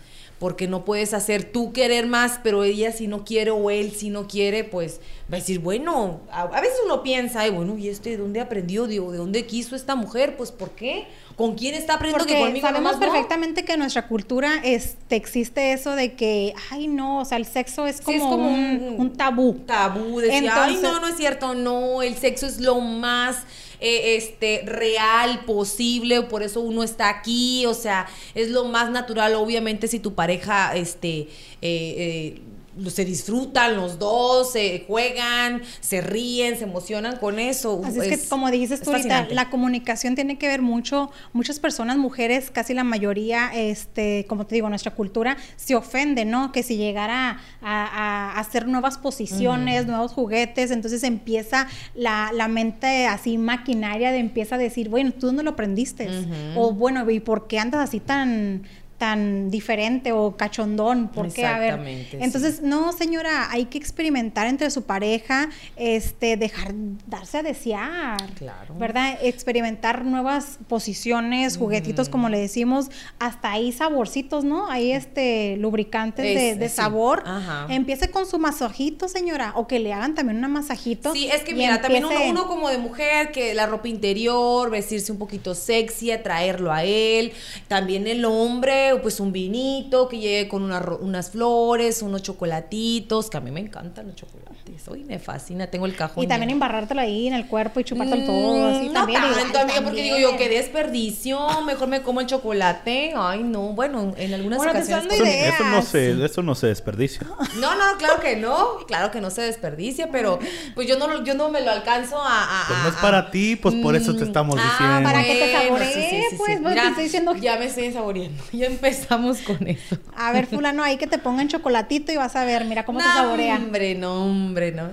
porque no puedes hacer tú querer más, pero ella si no quiere o él si no quiere, pues va a decir, bueno, a, veces uno piensa, Ay, bueno, ¿y este de dónde aprendió? ¿De, dónde quiso esta mujer? Pues ¿por qué? ¿Con quién está aprendiendo que conmigo sabemos perfectamente que en nuestra cultura este, existe eso de que, ay, no, o sea, el sexo es como, un, tabú. Tabú, decía, ay, no, no es cierto, no, el sexo es lo más eh, este, real posible, por eso uno está aquí, o sea, es lo más natural, obviamente si tu pareja, este, eh, eh se disfrutan los dos, se juegan, se ríen, se emocionan con eso. Así es, que como dices tú ahorita, la comunicación tiene que ver mucho, muchas personas, mujeres, casi la mayoría, este, como te digo, nuestra cultura se ofende, ¿no? Que si llegara a, hacer nuevas posiciones, nuevos juguetes, entonces empieza la, mente así maquinaria de empieza a decir, bueno, tú dónde lo aprendiste, o bueno, ¿y por qué andas así tan tan diferente o cachondón, porque a ver, sí. entonces no, señora, hay que experimentar entre su pareja, este dejar darse a desear. Claro. ¿Verdad? Experimentar nuevas posiciones, juguetitos como le decimos, hasta ahí saborcitos, ¿no? Ahí este lubricantes de, Es- de sí. sabor. Ajá. Empiece con su masajito, señora, o que le hagan también un masajito. Sí, es que mira, también uno, uno como de mujer, que la ropa interior, vestirse un poquito sexy, atraerlo a él. También el hombre, pues un vinito, que llegue con una unas flores, unos chocolatitos, que a mí me encantan los chocolates. Hoy me fascina, tengo el cajón. Y también lleno. embarrártelo ahí en el cuerpo y chupártelo Mm, todo, así no también. tanto, amiga, porque digo yo, qué desperdicio, mejor me como el chocolate. Ay, no, bueno, en algunas Bueno, te ocasiones... dando Eso, no ideas. se, eso no se desperdicia. No, no, claro que no, claro que no se desperdicia, pero pues yo no, lo- yo no me lo alcanzo a... a- Pues no es a- para ti, pues por eso te estamos Ah, diciendo. para que te bueno, saboree, pues, pues, te estoy diciendo que- Ya me estoy saboreando, ya empezamos con eso. A ver, fulano, ahí que te pongan chocolatito y vas a ver, mira cómo te no, saborea. hombre, no, hombre, no.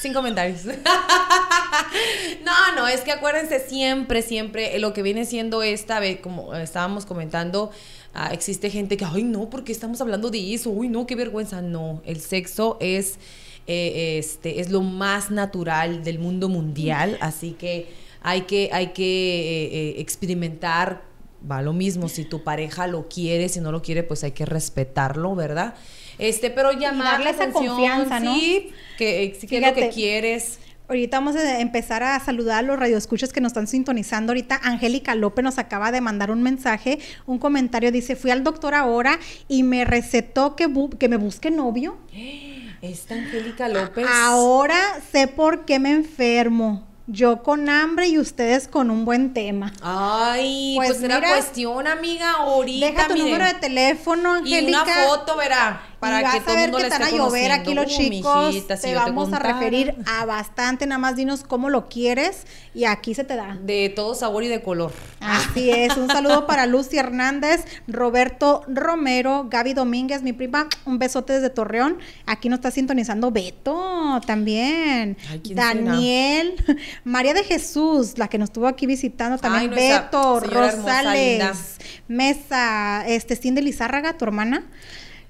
Sin comentarios. no, no, es que acuérdense siempre, siempre, eh, lo que viene siendo esta vez, como estábamos comentando, ah, existe gente que, ay, no, porque estamos hablando de eso? Uy, no, qué vergüenza. No, el sexo es, eh, este, es lo más natural del mundo mundial, así que hay que, hay que eh, eh, experimentar va lo mismo, si tu pareja lo quiere, si no lo quiere, pues hay que respetarlo, ¿verdad? Este, pero llamar la esa atención, confianza, ¿no? Sí, que eh, qué es lo que quieres. Ahorita vamos a empezar a saludar a los radioescuchas que nos están sintonizando. Ahorita Angélica López nos acaba de mandar un mensaje, un comentario. Dice, fui al doctor ahora y me recetó que, bu- que me busque novio. Esta Angélica López. Ahora sé por qué me enfermo. Yo con hambre y ustedes con un buen tema. Ay, Pues pues, era cuestión, amiga, ahorita. Deja tu miren. número de teléfono, Y Angélica. una foto, verá, para y que vas todo a ver mundo que te van a llover aquí los chicos. mijita, si te vamos a referir a bastante, nada más dinos cómo lo quieres y aquí se te da. De todo sabor y de color. Así es, un saludo para Lucy Hernández, Roberto Romero, Gaby Domínguez, mi prima, un besote desde Torreón. Aquí nos está sintonizando Beto también. Ay, ¿quién Daniel, María de Jesús, la que nos estuvo aquí visitando también. Ay, Beto, hermosa. Rosales, Mesa, este, Cindy Lizárraga, tu hermana.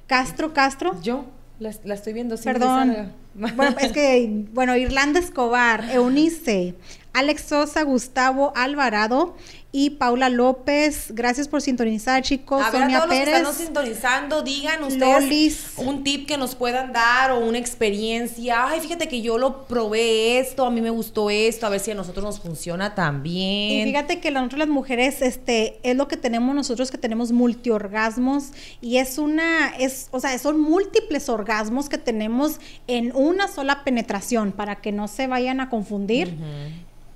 Castro, Castro. Yo la, la estoy viendo. Cindy Perdón. Bueno, es que, bueno, Irlanda Escobar, Eunice, Alex Sosa, Gustavo Alvarado y Paula López. Gracias por sintonizar, chicos. A ver, a Sonia los que Pérez. están sintonizando, digan ustedes Lolis. un tip que nos puedan dar o una experiencia. Ay, fíjate que yo lo probé esto, a mí me gustó esto, a ver si a nosotros nos funciona Y también. fíjate que nosotros las mujeres, este, es lo que tenemos nosotros que tenemos multiorgasmos y es una, es, o sea, son múltiples orgasmos que tenemos en una sola penetración para que no se vayan a confundir.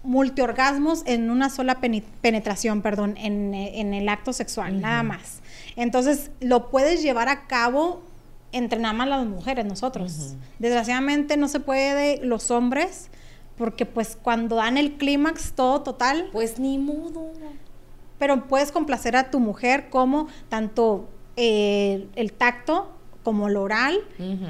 Multiorgasmos en una sola penetración, perdón, en, en el acto sexual, nada más. Entonces, lo puedes llevar a cabo entre nada más las mujeres, nosotros. Desgraciadamente no se puede los hombres, porque pues cuando dan el clímax todo total, Pues ni modo. pero puedes complacer a tu mujer como tanto eh, el tacto como lo oral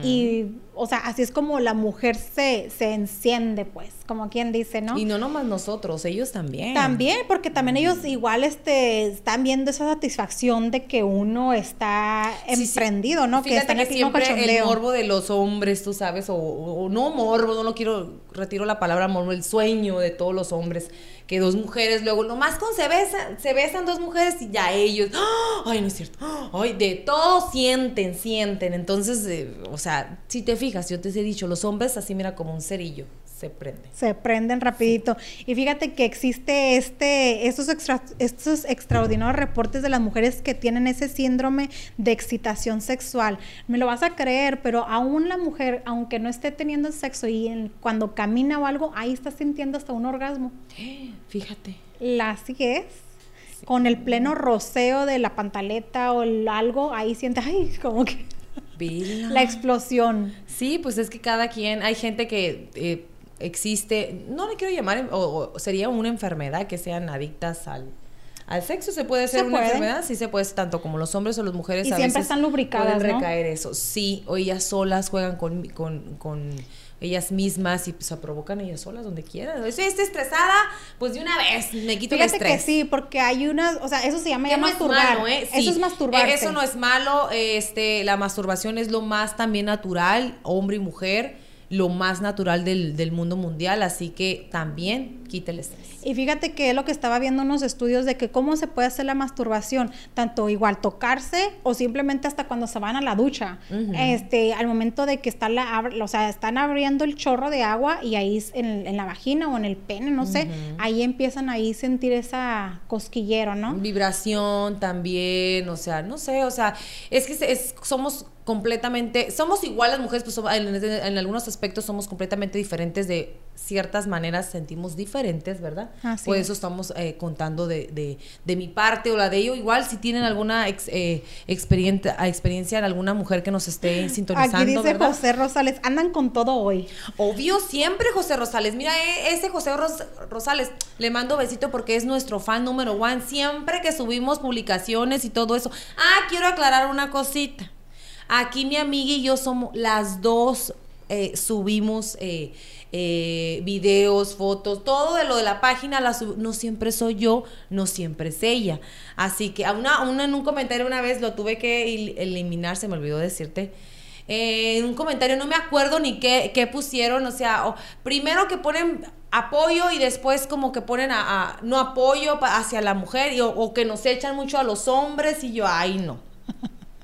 y o sea así es como la mujer se, se enciende pues como quien dice no Y no nomás nosotros, ellos también. también porque también ellos igual este están viendo esa satisfacción de que uno está Sí, sí. emprendido no que está en que el siempre el morbo de los hombres, tú sabes, o, o- o no morbo, no lo quiero, retiro la palabra morbo, el sueño de todos los hombres, que dos mujeres luego, nomás con se besan, se besan dos mujeres y ya ellos, ¡ah! ay, no es cierto, ¡ah! ay, de todo sienten, sienten, entonces, eh, o sea, si te fijas, yo te he dicho, los hombres así mira como un cerillo, se prende. se prenden rapidito. Y fíjate que existe este, estos, extra- estos extraordinarios reportes de las mujeres que tienen ese síndrome de excitación sexual. Me lo vas a creer, pero aún la mujer, aunque no esté teniendo sexo y en- cuando camina o algo, ahí está sintiendo hasta un orgasmo. Fíjate. La así es. Con el pleno roceo de la pantaleta o el algo, ahí siente, ay, como que Vela. la explosión. Sí, pues es que cada quien, hay gente que eh, existe, no le quiero llamar, o, o sería una enfermedad que sean adictas al, al sexo. ¿Se puede ser Se una puede. enfermedad? Sí, se puede, tanto como los hombres o las mujeres. Y a siempre veces están lubricadas, Pueden ¿no? recaer eso. Sí, o ellas solas juegan con, con, con, ellas mismas y se provocan ellas solas donde quieran. Estoy, estoy estresada, pues de una vez me quito Fíjate el estrés. que sí, porque hay unas, o sea, eso se llama ya no es malo, ¿eh? Eso es. Eh, Eso no es malo. Este, la masturbación es lo más también natural, hombre y mujer, lo más natural del, del mundo mundial. Así que también quita el estrés. Y fíjate que es lo que estaba viendo unos estudios de que cómo se puede hacer la masturbación, tanto igual tocarse o simplemente hasta cuando se van a la ducha. Este, al momento de que está la, o sea, están abriendo el chorro de agua y ahí en, en la vagina o en el pene, no sé, ahí empiezan ahí sentir esa cosquillero, ¿no? Vibración también, o sea, no sé, o sea, es que es- somos completamente, somos igual las mujeres, pues en, en algunos aspectos somos completamente diferentes de ciertas maneras, sentimos diferentes, ¿verdad? Así Por es. eso estamos eh, contando de, de, de mi parte o la de ello. Igual si tienen alguna ex- eh, experiencia, experiencia en alguna mujer que nos esté sintonizando, Aquí dice ¿verdad? José Rosales, andan con todo hoy. Obvio, siempre José Rosales. Mira, e- ese José Ros- Rosales, le mando besito porque es nuestro fan número one. Siempre que subimos publicaciones y todo eso. Ah, quiero aclarar una cosita. Aquí mi amiga y yo somos las dos eh, subimos eh, eh, videos, fotos, todo de lo de la página. La no siempre soy yo, no siempre es ella. Así que a una, una en un comentario una vez lo tuve que el- eliminar, se me olvidó decirte en un comentario, no me acuerdo ni qué, qué pusieron, o sea, primero que ponen apoyo y después como que ponen a, no apoyo hacia la mujer y, o que nos echan mucho a los hombres y yo, ay no.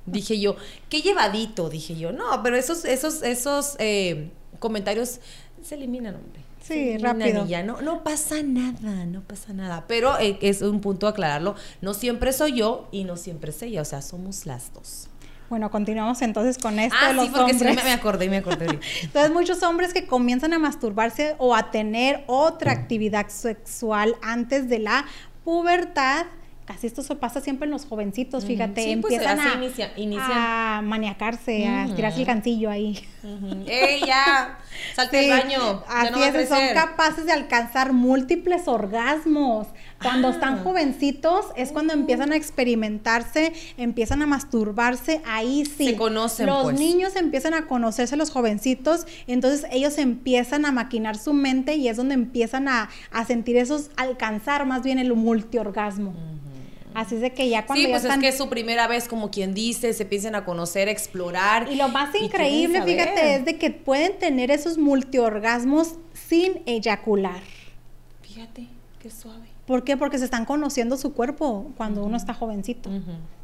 Dije yo, qué llevadito, dije yo, no, pero esos, esos, esos eh, comentarios se eliminan, hombre. Sí, rápido. ya no, no pasa nada, no pasa nada. Pero eh, es un punto aclararlo. No siempre soy yo y no siempre es ella. O sea, somos las dos. Bueno, continuamos entonces con esto ah, de los sí, porque sí, hombres. me, me acordé, me acordé. Entonces, muchos hombres que comienzan a masturbarse o a tener otra actividad sexual antes de la pubertad, casi esto se pasa siempre en los jovencitos, fíjate, Sí, pues, empiezan así a, inicia- inician. a maniacarse, a tirarse el cancillo ahí. Ujú. ¡Ey, ya! ¡Salte Sí, del baño! Así no es, son capaces de alcanzar múltiples orgasmos. Cuando Ah. están jovencitos es cuando empiezan a experimentarse, empiezan a masturbarse, ahí sí. Se conocen, Los pues. niños empiezan a conocerse los jovencitos, entonces ellos empiezan a maquinar su mente y es donde empiezan a, a sentir esos, alcanzar más bien el multiorgasmo. Así es de que ya cuando Sí, ya pues están... es que es su primera vez, como quien dice, se empiezan a conocer, a explorar. Y lo más increíble, fíjate, es de que pueden tener esos multiorgasmos sin eyacular. Fíjate, qué suave. ¿Por qué? Porque se están conociendo su cuerpo cuando uno está jovencito,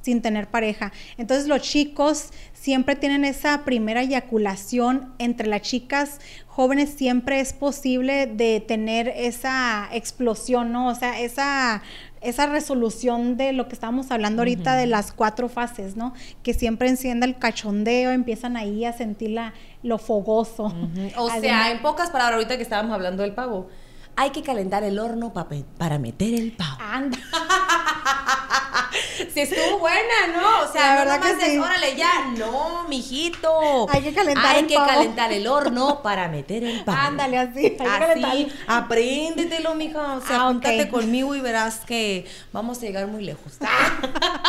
sin tener pareja. Entonces los chicos siempre tienen esa primera eyaculación. Entre las chicas jóvenes siempre es posible de tener esa explosión, ¿no? O sea, esa, esa resolución de lo que estábamos hablando ahorita de las cuatro fases, ¿no? Que siempre encienda el cachondeo, empiezan ahí a sentir la, lo fogoso. O Además- sea, en pocas palabras, ahorita que estábamos hablando del pavo, hay que calentar el horno pa- para meter el pavo. Anda. Si estuvo buena, ¿no? O sea, La no verdad nomás que es, sí. órale, ya. No, mijito. Hay que calentar Hay el que pavo. calentar el horno para meter el pavo. Ándale, así. Así, el- apréndetelo, mija. O sea, Ah, ok. apúntate conmigo y verás que vamos a llegar muy lejos.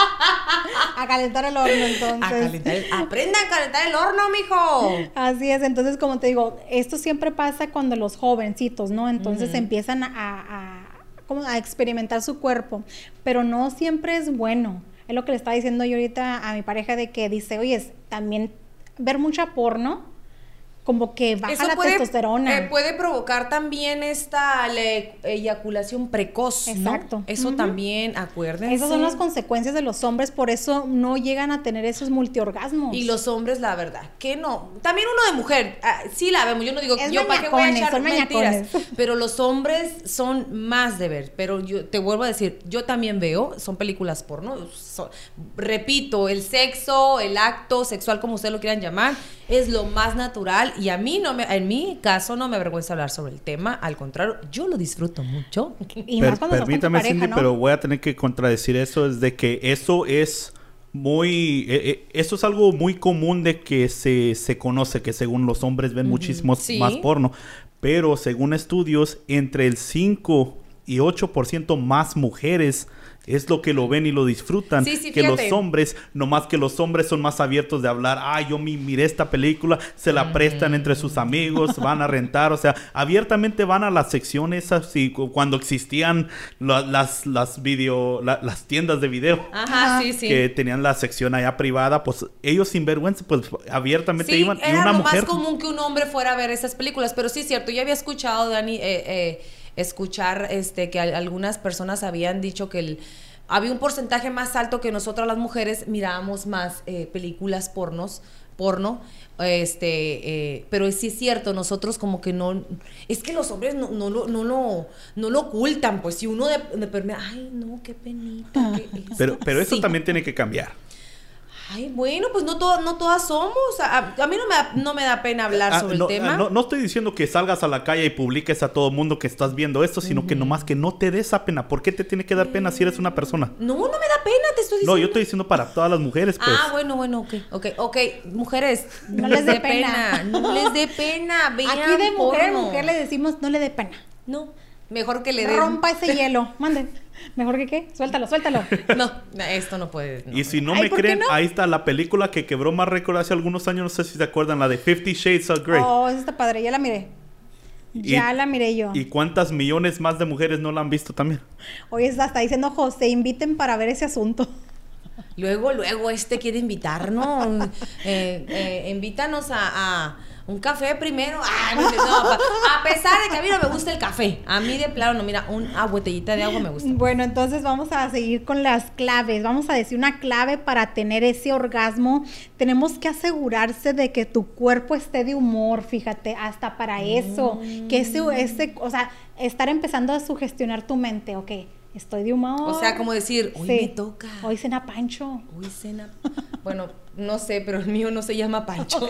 A calentar el horno, entonces. A calentar el- aprendan a calentar el horno, mijo. Así es, entonces como te digo, esto siempre pasa cuando los jovencitos, ¿no? Entonces empiezan a, a- a experimentar su cuerpo, pero no siempre es bueno. Es lo que le estaba diciendo yo ahorita a mi pareja de que dice, oye, también ver mucha porno, como que baja la testosterona. eh, puede provocar también esta la eyaculación precoz. ¿no? Exacto. Eso también, acuérdense. Esas son las consecuencias de los hombres, por eso no llegan a tener esos multiorgasmos. Y los hombres, la verdad, que no. También uno de mujer, ah, sí la vemos. Yo no digo, Es yo para qué voy a echar mentiras. Pero los hombres son más de ver. Pero yo te vuelvo a decir, yo también veo, son películas porno. repito, el sexo, el acto sexual, como ustedes lo quieran llamar, es lo más natural. Y a mí no me, en mi caso, no me avergüenza hablar sobre el tema. Al contrario, yo lo disfruto mucho. Y Per- más permítame, pareja, Cindy, ¿no? pero voy a tener que contradecir eso. Es de que eso es muy... eh, eh, eso es algo muy común de que se, se conoce, que según los hombres ven muchísimo Sí. más porno. Pero según estudios, entre el 5 y 8% más mujeres es lo que lo ven y lo disfrutan. Sí, sí, que los hombres, nomás que los hombres son más abiertos de hablar, ay, yo mi- miré esta película, se la prestan entre sus amigos, van a rentar, o sea, abiertamente van a las secciones así, cu- cuando existían la- las, las video, la- las tiendas de video. Ajá, sí, sí. Que tenían la sección allá privada, pues ellos sin vergüenza, pues abiertamente Sí, iban. Y era una lo mujer. más común que un hombre fuera a ver esas películas, pero sí es cierto, yo había escuchado, Dani, eh, eh, escuchar este que al- algunas personas habían dicho que el- había un porcentaje más alto que nosotras las mujeres mirábamos más eh, películas pornos, porno, este, eh, pero sí es cierto, nosotros como que no, es que los hombres no, no, lo, no, lo, no lo ocultan, pues si uno de, de ay no, qué penita, qué esto". Pero, pero eso Sí. también tiene que cambiar. Ay, bueno, pues no, todas no todas somos. A, a mí no me, da, no me da pena hablar Ah, sobre no, el tema. no, no estoy diciendo que salgas a la calle y publiques a todo mundo que estás viendo esto, sino que nomás que no te des esa pena. ¿Por qué te tiene que dar pena si eres una persona? No, no me da pena, te estoy diciendo. No, yo estoy diciendo para todas las mujeres, pues. Ah, bueno, bueno, ok, ok, ok. Mujeres, No les dé pena. No les dé pena, vean Aquí de mujer a porno. mujer le decimos, no le dé pena. No, mejor que le den... Rompa ese hielo. Mande. ¿Mejor que qué? Suéltalo, suéltalo. No, esto no puede... no. Y si no Ay, me ¿por qué creen, no? ahí está la película que quebró más récord hace algunos años, no sé si se acuerdan, la de Fifty Shades of Grey. Oh, esa está padre, ya la miré. Ya Y- la miré yo. ¿Y cuántas millones más de mujeres no la han visto también? Está, está diciendo José, inviten para ver ese asunto. Luego, luego este quiere invitarnos. Eh, eh, invítanos a, a un café primero. Ah, no, pa- a pesar de que a mí no me gusta el café. A mí de plano, no, mira, una botellita de agua me gusta. Bueno, entonces vamos a seguir con las claves. Vamos a decir una clave para tener ese orgasmo. Tenemos que asegurarse de que tu cuerpo esté de humor, fíjate, hasta para eso. Que ese, ese, o sea, estar empezando a sugestionar tu mente, ok, estoy de humor. O sea, como decir, hoy Sí. me toca. Hoy cena Pancho. Hoy cena. Bueno, no sé, pero el mío no se llama Pancho.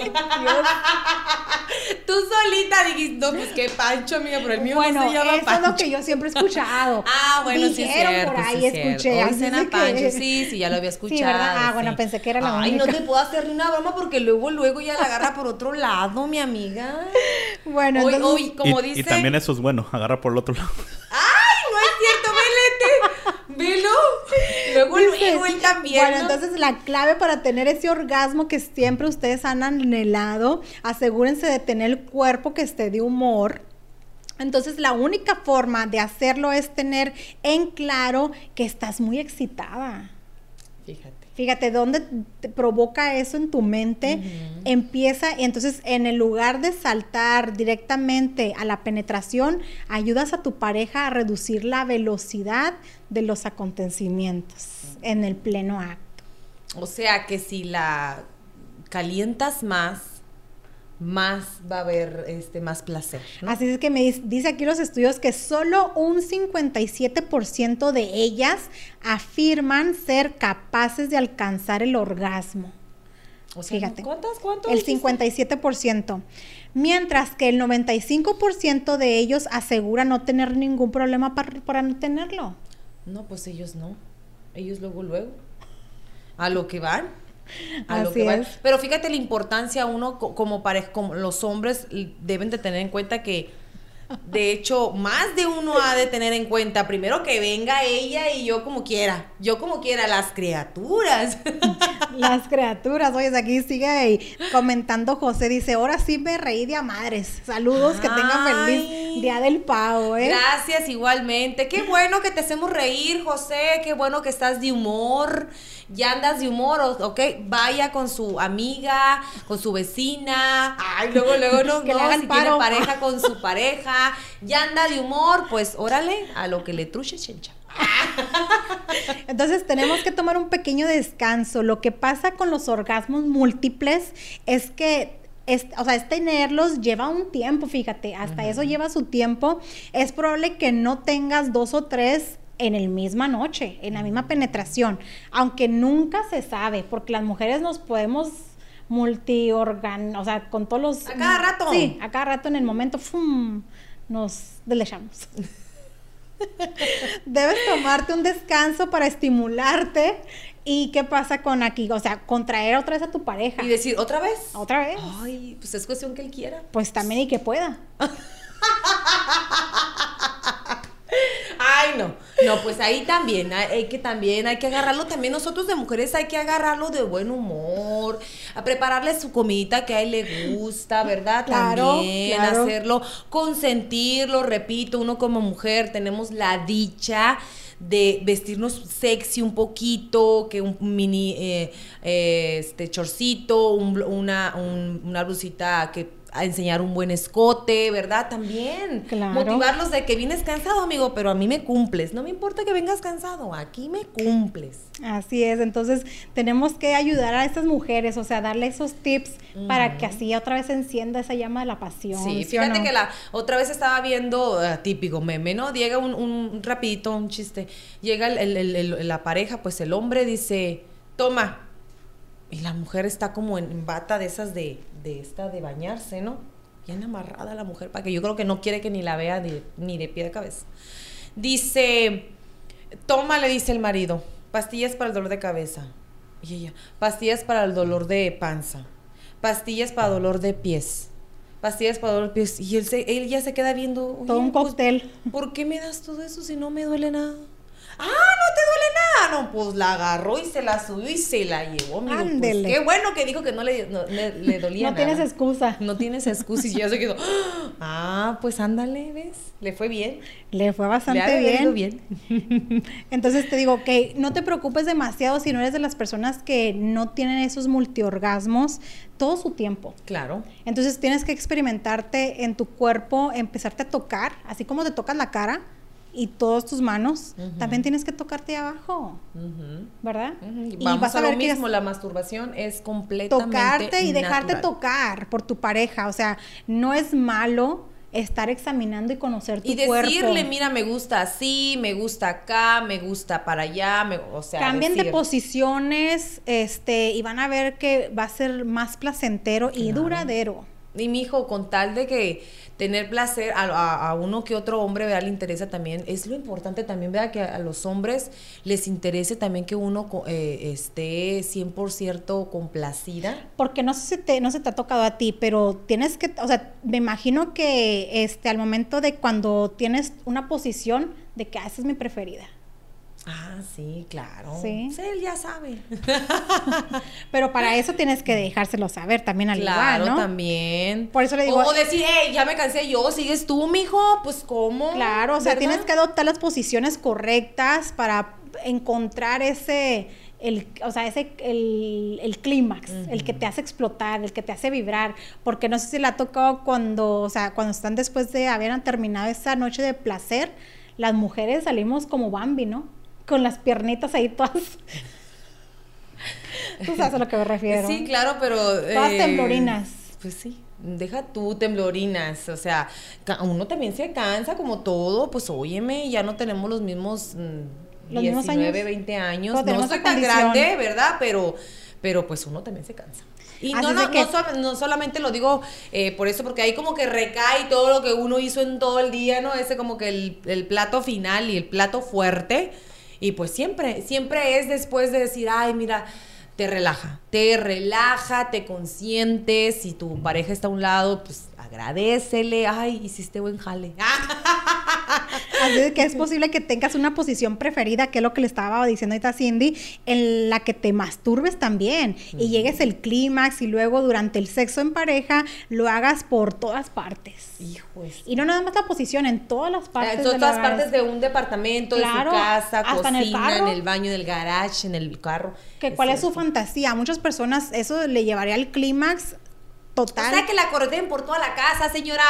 Tú solita dijiste, no, pues qué Pancho, amiga, pero el mío bueno, no se llama eso Pancho. es lo que yo siempre he escuchado. Ah, bueno, sí es Dijeron cierto, por ahí, sí escuché. Hoy cena que- Pancho, sí, sí, ya lo había escuchado. Sí, ¿verdad? Ah, bueno, pensé que era la Ay, única. no te puedo hacer ni una broma porque luego, luego ya la agarra por otro lado, mi amiga. Bueno, hoy, entonces- hoy, como y, dice... y también eso es bueno, agarra por el otro lado. ¡Ay, no es cierto, Luego, luego él también. Bueno, ¿no? entonces la clave para tener ese orgasmo que siempre ustedes han anhelado, asegúrense de tener el cuerpo que esté de humor. Entonces la única forma de hacerlo es tener en claro que estás muy excitada. Fíjate. ¿dónde te provoca eso en tu mente? Empieza, y entonces en el lugar de saltar directamente a la penetración, ayudas a tu pareja a reducir la velocidad de los acontecimientos en el pleno acto. O sea que si la calientas más, más va a haber este más placer. ¿no? Así es que me dice aquí los estudios que solo un 57% de ellas afirman ser capaces de alcanzar el orgasmo. O sea, Fíjate. ¿cuántas? ¿Cuántos? El dijiste? 57%. Mientras que el 95% de ellos asegura no tener ningún problema para, para no tenerlo. No, pues ellos no. Ellos luego, luego. A lo que van. A lo Así que van. es. Pero fíjate la importancia, uno co- como como los hombres deben de tener en cuenta que, de hecho, más de uno ha de tener en cuenta, primero que venga ella y yo como quiera. Yo como quiera, las criaturas. Las criaturas, oye, aquí sigue ahí comentando José, dice, ahora sí me reí de a madres. Saludos, que tengan feliz día del pavo, ¿eh? Gracias, igualmente. Qué bueno que te hacemos reír, José. Qué bueno que estás de humor. Ya andas de humor, ¿ok? Vaya con su amiga, con su vecina. Ay, luego, luego, no, Que le no, tiene pareja con su pareja. Ya anda de humor, pues órale, a lo que le truche, chencha. Entonces tenemos que tomar un pequeño descanso. Lo que pasa con los orgasmos múltiples es que es, o sea, es tenerlos lleva un tiempo, fíjate, hasta eso lleva su tiempo. Es probable que no tengas dos o tres en el misma noche, en la misma penetración, aunque nunca se sabe, porque las mujeres nos podemos multiorgan, o sea, con todos los A cada rato. Sí, a cada rato en el momento ¡fum! nos deslechamos. Debes tomarte un descanso para estimularte. ¿Y qué pasa con aquí? O sea, contraer otra vez a tu pareja. Y decir, ¿otra vez? Otra vez. Ay, pues es cuestión que él quiera. Pues también y que pueda. No. Pues ahí también hay, que también hay que agarrarlo también nosotros de mujeres hay que agarrarlo de buen humor, a prepararle su comidita que a él le gusta, ¿verdad? Claro, también claro. hacerlo, consentirlo, repito, uno como mujer tenemos la dicha de vestirnos sexy un poquito, que un mini eh, eh, este chorcito, un una, un- una blusita que a enseñar un buen escote, ¿verdad? También. Claro. Motivarlos de que vienes cansado, amigo, pero a mí me cumples. No me importa que vengas cansado, aquí me cumples. Así es, entonces tenemos que ayudar a estas mujeres, o sea, darle esos tips para que así otra vez encienda esa llama de la pasión. Sí, fíjate no? que la otra vez estaba viendo, ah, típico meme, ¿no? Llega un, un rapidito, un chiste. Llega el- el- el- el- la pareja, pues el hombre dice, toma. Y la mujer está como en, bata de esas de, de esta de bañarse, ¿no? Bien amarrada la mujer, para que yo creo que no quiere que ni la vea de- ni de pie de cabeza. Dice, toma, le dice el marido, pastillas para el dolor de cabeza. Y ella, pastillas para el dolor de panza, pastillas para dolor de pies, pastillas para dolor de pies. Y él, se, él ya se queda viendo. Todo "Oye, un pues, cóctel. ¿Por qué me das todo eso si no me duele nada? Ah, no te duele nada. No, pues la agarró y se la subió y se la llevó, amigo. Pues, Ándele. qué bueno que dijo que no le, no, le, le dolía No tienes excusa. No tienes excusa y ya se quedó. Ah, pues ándale, ¿ves? Le fue bien. Le fue Le ha bastante haber ido bien. bien. Entonces te digo que no te preocupes demasiado si no eres de las personas que no tienen esos multiorgasmos todo su tiempo. Claro. Entonces tienes que experimentarte en tu cuerpo, empezarte a tocar, así como te tocas la cara y todas tus manos, también tienes que tocarte abajo. ¿verdad? Y Vamos vas a, a lo ver que mismo, la masturbación es completamente tocarte y dejarte tocar por tu pareja, o sea, no es malo estar examinando y conocer tu Y cuerpo. decirle, mira, me gusta así, me gusta acá, me gusta para allá, me- o sea, Cambien de posiciones, este, y van a ver que va a ser más placentero y duradero. Y mi hijo, con tal de que tener placer a, a- uno que otro hombre, vea, le interesa también, es lo importante también, vea, que a los hombres les interese también que uno eh, esté 100% complacida. Porque no sé si te, no se te ha tocado a ti, pero tienes que, o sea, me imagino que este, al momento de cuando tienes una posición de que ah, esa es mi preferida. Ah, sí, claro. Sí. él ya sabe. Pero para eso tienes que dejárselo saber también al claro, igual, ¿no? también. Por eso le digo- O decir, hey, ya me cansé yo, ¿sigues tú, mijo? Pues, ¿cómo? Claro, o sea, ¿Verdad? tienes que adoptar las posiciones correctas para encontrar ese, el, o sea, ese, el, el clímax, el que te hace explotar, el que te hace vibrar, porque no sé si le ha tocado cuando, o sea, cuando están después de haber terminado esa noche de placer, las mujeres salimos como Bambi, ¿no? Con las piernitas ahí todas. Tú sabes a lo que me refiero. Sí, claro, pero... Todas temblorinas. Pues sí, deja tú temblorinas, o sea, uno también se cansa como todo, pues óyeme, ya no tenemos los mismos mm, Los mismos 19, años. 20 años, no soy tan grande, ¿verdad? Pero, pero pues uno también se cansa. Y Así no, no, que- no, no solamente lo digo eh, por eso, porque ahí como que recae todo lo que uno hizo en todo el día, ¿no? Ese como que el, el plato final y el plato fuerte. Y pues siempre, siempre es después de decir, ay, mira, te relaja, te relaja, te consientes. Si tu pareja está a un lado, pues agradecele, ay, hiciste buen jale. Así que es posible que tengas una posición preferida, que es lo que le estaba diciendo ahorita Cindy, en la que te masturbes también y llegues el clímax y luego durante el sexo en pareja lo hagas por todas partes. Hijo es- Y no nada más la posición, en todas las partes. en de todas partes de un departamento, Claro, de su casa, hasta en el cocina, en carro. el baño, en el garage, en el carro. Que cuál es su fantasía. A muchas personas eso le llevaría al clímax total. O sea, que la correten por toda la casa, señora.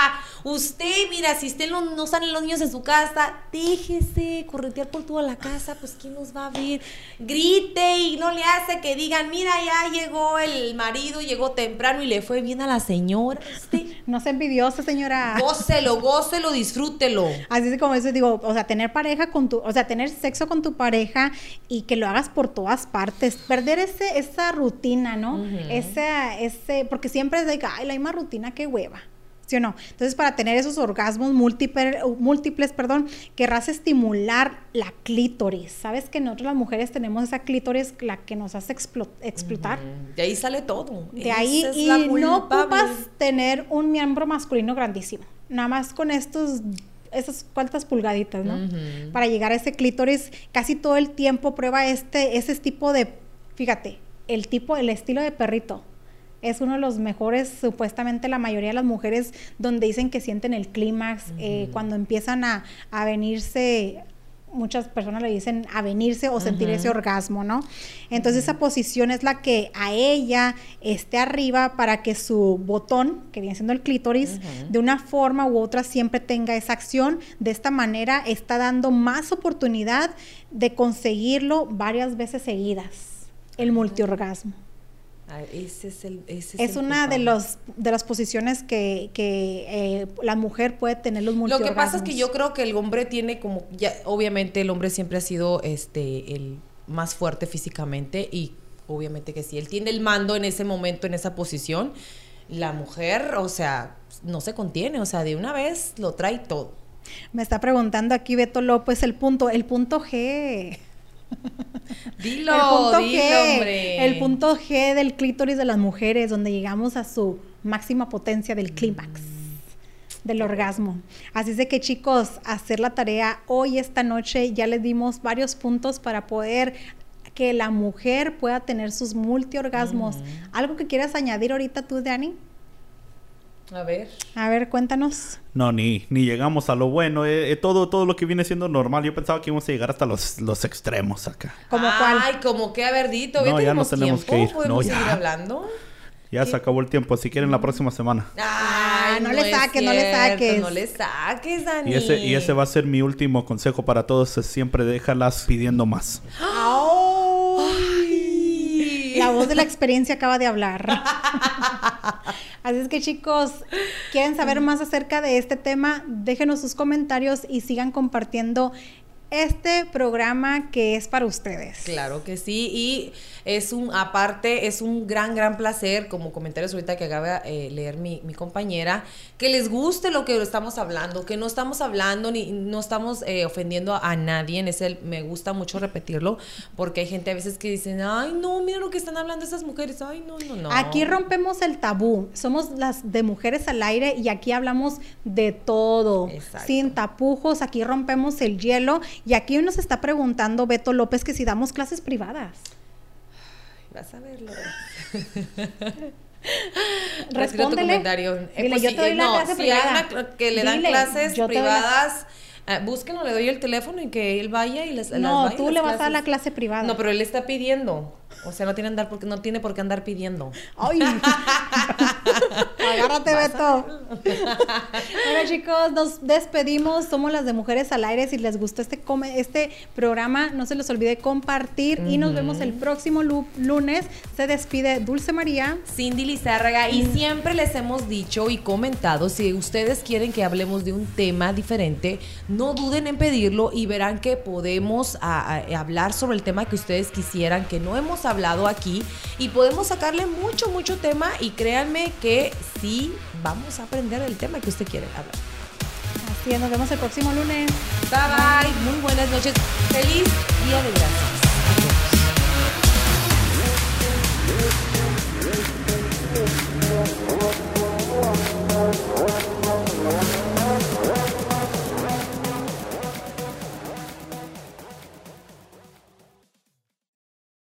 Usted, mira, si usted no, no salen los niños en su casa, déjese corretear por toda la casa, pues ¿quién nos va a ver? Grite y no le hace que digan, mira, ya llegó el marido, llegó temprano y le fue bien a la señora. Usted, No sea envidiosa, señora. gócelo, gócelo, disfrútelo. Así es como eso digo, o sea, tener pareja con tu, o sea, tener sexo con tu pareja y que lo hagas por todas partes, perder ese, esa rutina, ¿no? Esa, ese, porque siempre es de que, ay, la misma rutina, qué hueva. ¿Sí o no? Entonces, para tener esos orgasmos múltiples, múltiples, perdón, querrás estimular la clítoris. ¿Sabes que nosotros las mujeres tenemos esa clítoris la que nos hace explo- explotar? De ahí sale todo. De ahí, es y la no ocupas tener un miembro masculino grandísimo. Nada más con estos esas cuantas pulgaditas, ¿no? Para llegar a ese clítoris, casi todo el tiempo prueba este, ese tipo de, fíjate, el tipo, el estilo de perrito. Es uno de los mejores, supuestamente la mayoría de las mujeres, donde dicen que sienten el clímax, eh, cuando empiezan a, a venirse muchas personas le dicen a venirse o sentir ese orgasmo, ¿no? Entonces esa posición es la que a ella esté arriba para que su botón, que viene siendo el clítoris, de una forma u otra siempre tenga esa acción. De esta manera está dando más oportunidad de conseguirlo varias veces seguidas, el multiorgasmo. Ah, ese es, el, es, una de los de las posiciones que, que eh, la mujer puede tener los Lo que pasa es que yo creo que el hombre tiene como ya obviamente el hombre siempre ha sido este el más fuerte físicamente y obviamente que si él tiene el mando en ese momento en esa posición, la mujer, o sea, no se contiene, o sea, de una vez lo trae todo. Me está preguntando aquí Beto López el punto, el punto G. Dilo, el punto G, hombre. El punto G del clítoris de las mujeres, donde llegamos a su máxima potencia del clímax. Del orgasmo. Así es de que chicos, hacer la tarea hoy, esta noche, ya les dimos varios puntos para poder que la mujer pueda tener sus multiorgasmos. ¿Algo que quieras añadir ahorita tú, Dani? A ver. A ver, cuéntanos. No, ni, ni llegamos a lo bueno. Eh, eh, todo, todo lo que viene siendo normal. Yo pensaba que íbamos a llegar hasta los, los extremos acá. ¿Como cuál? Ay, como que, a ver, Dito, no, ya no tenemos que ir. ¿Podemos seguir hablando? Ya se acabó el tiempo. Si quieren, la próxima semana. Ay, ah, no, le saques, no le saques. No le saques, Dani. Y ese, y ese va a ser mi último consejo para todos. siempre déjalas pidiendo más. La voz de la experiencia acaba de hablar. Así es que chicos, quieren saber más acerca de este tema, déjenos sus comentarios y sigan compartiendo este programa que es para ustedes. Claro que sí, y es un, aparte, es un gran, gran placer, como comentarios ahorita que acaba de eh, leer mi, mi, compañera, que les guste lo que estamos hablando, que no estamos hablando ni no estamos eh, ofendiendo a nadie, es el, me gusta mucho repetirlo, porque hay gente a veces que dicen, ay, no, mira lo que están hablando esas mujeres, ay, no, no, no. Aquí rompemos el tabú, somos las de mujeres al aire y aquí hablamos de todo, sin tapujos, aquí rompemos el hielo y aquí nos está preguntando Beto López que si damos clases privadas. vas a verlo. Respóndele. tu comentario. Dile, yo te doy la clase privada. Hay una que le dan clases privadas. Uh, búsquenlo, le doy el teléfono y que él vaya y les No, tú le vas a dar la clase privada. No, pero él está pidiendo. O sea, no tiene, andar porque, no tiene por qué andar pidiendo. ¡Ay! Agárrate, Beto. bueno, chicos, nos despedimos. Somos las de Mujeres al Aire. Si les gustó este, este programa, no se les olvide compartir. Y nos vemos el próximo lunes. Se despide Dulce María. Cindy Lizárraga. Y siempre les hemos dicho y comentado, si ustedes quieren que hablemos de un tema diferente, no duden en pedirlo y verán que podemos hablar sobre el tema que ustedes quisieran, que no hemos hablado hablado aquí y podemos sacarle mucho, mucho tema y créanme que sí vamos a aprender el tema que usted quiere hablar. Así es, nos vemos el próximo lunes. Bye bye, muy buenas noches. Feliz Día de Gracias.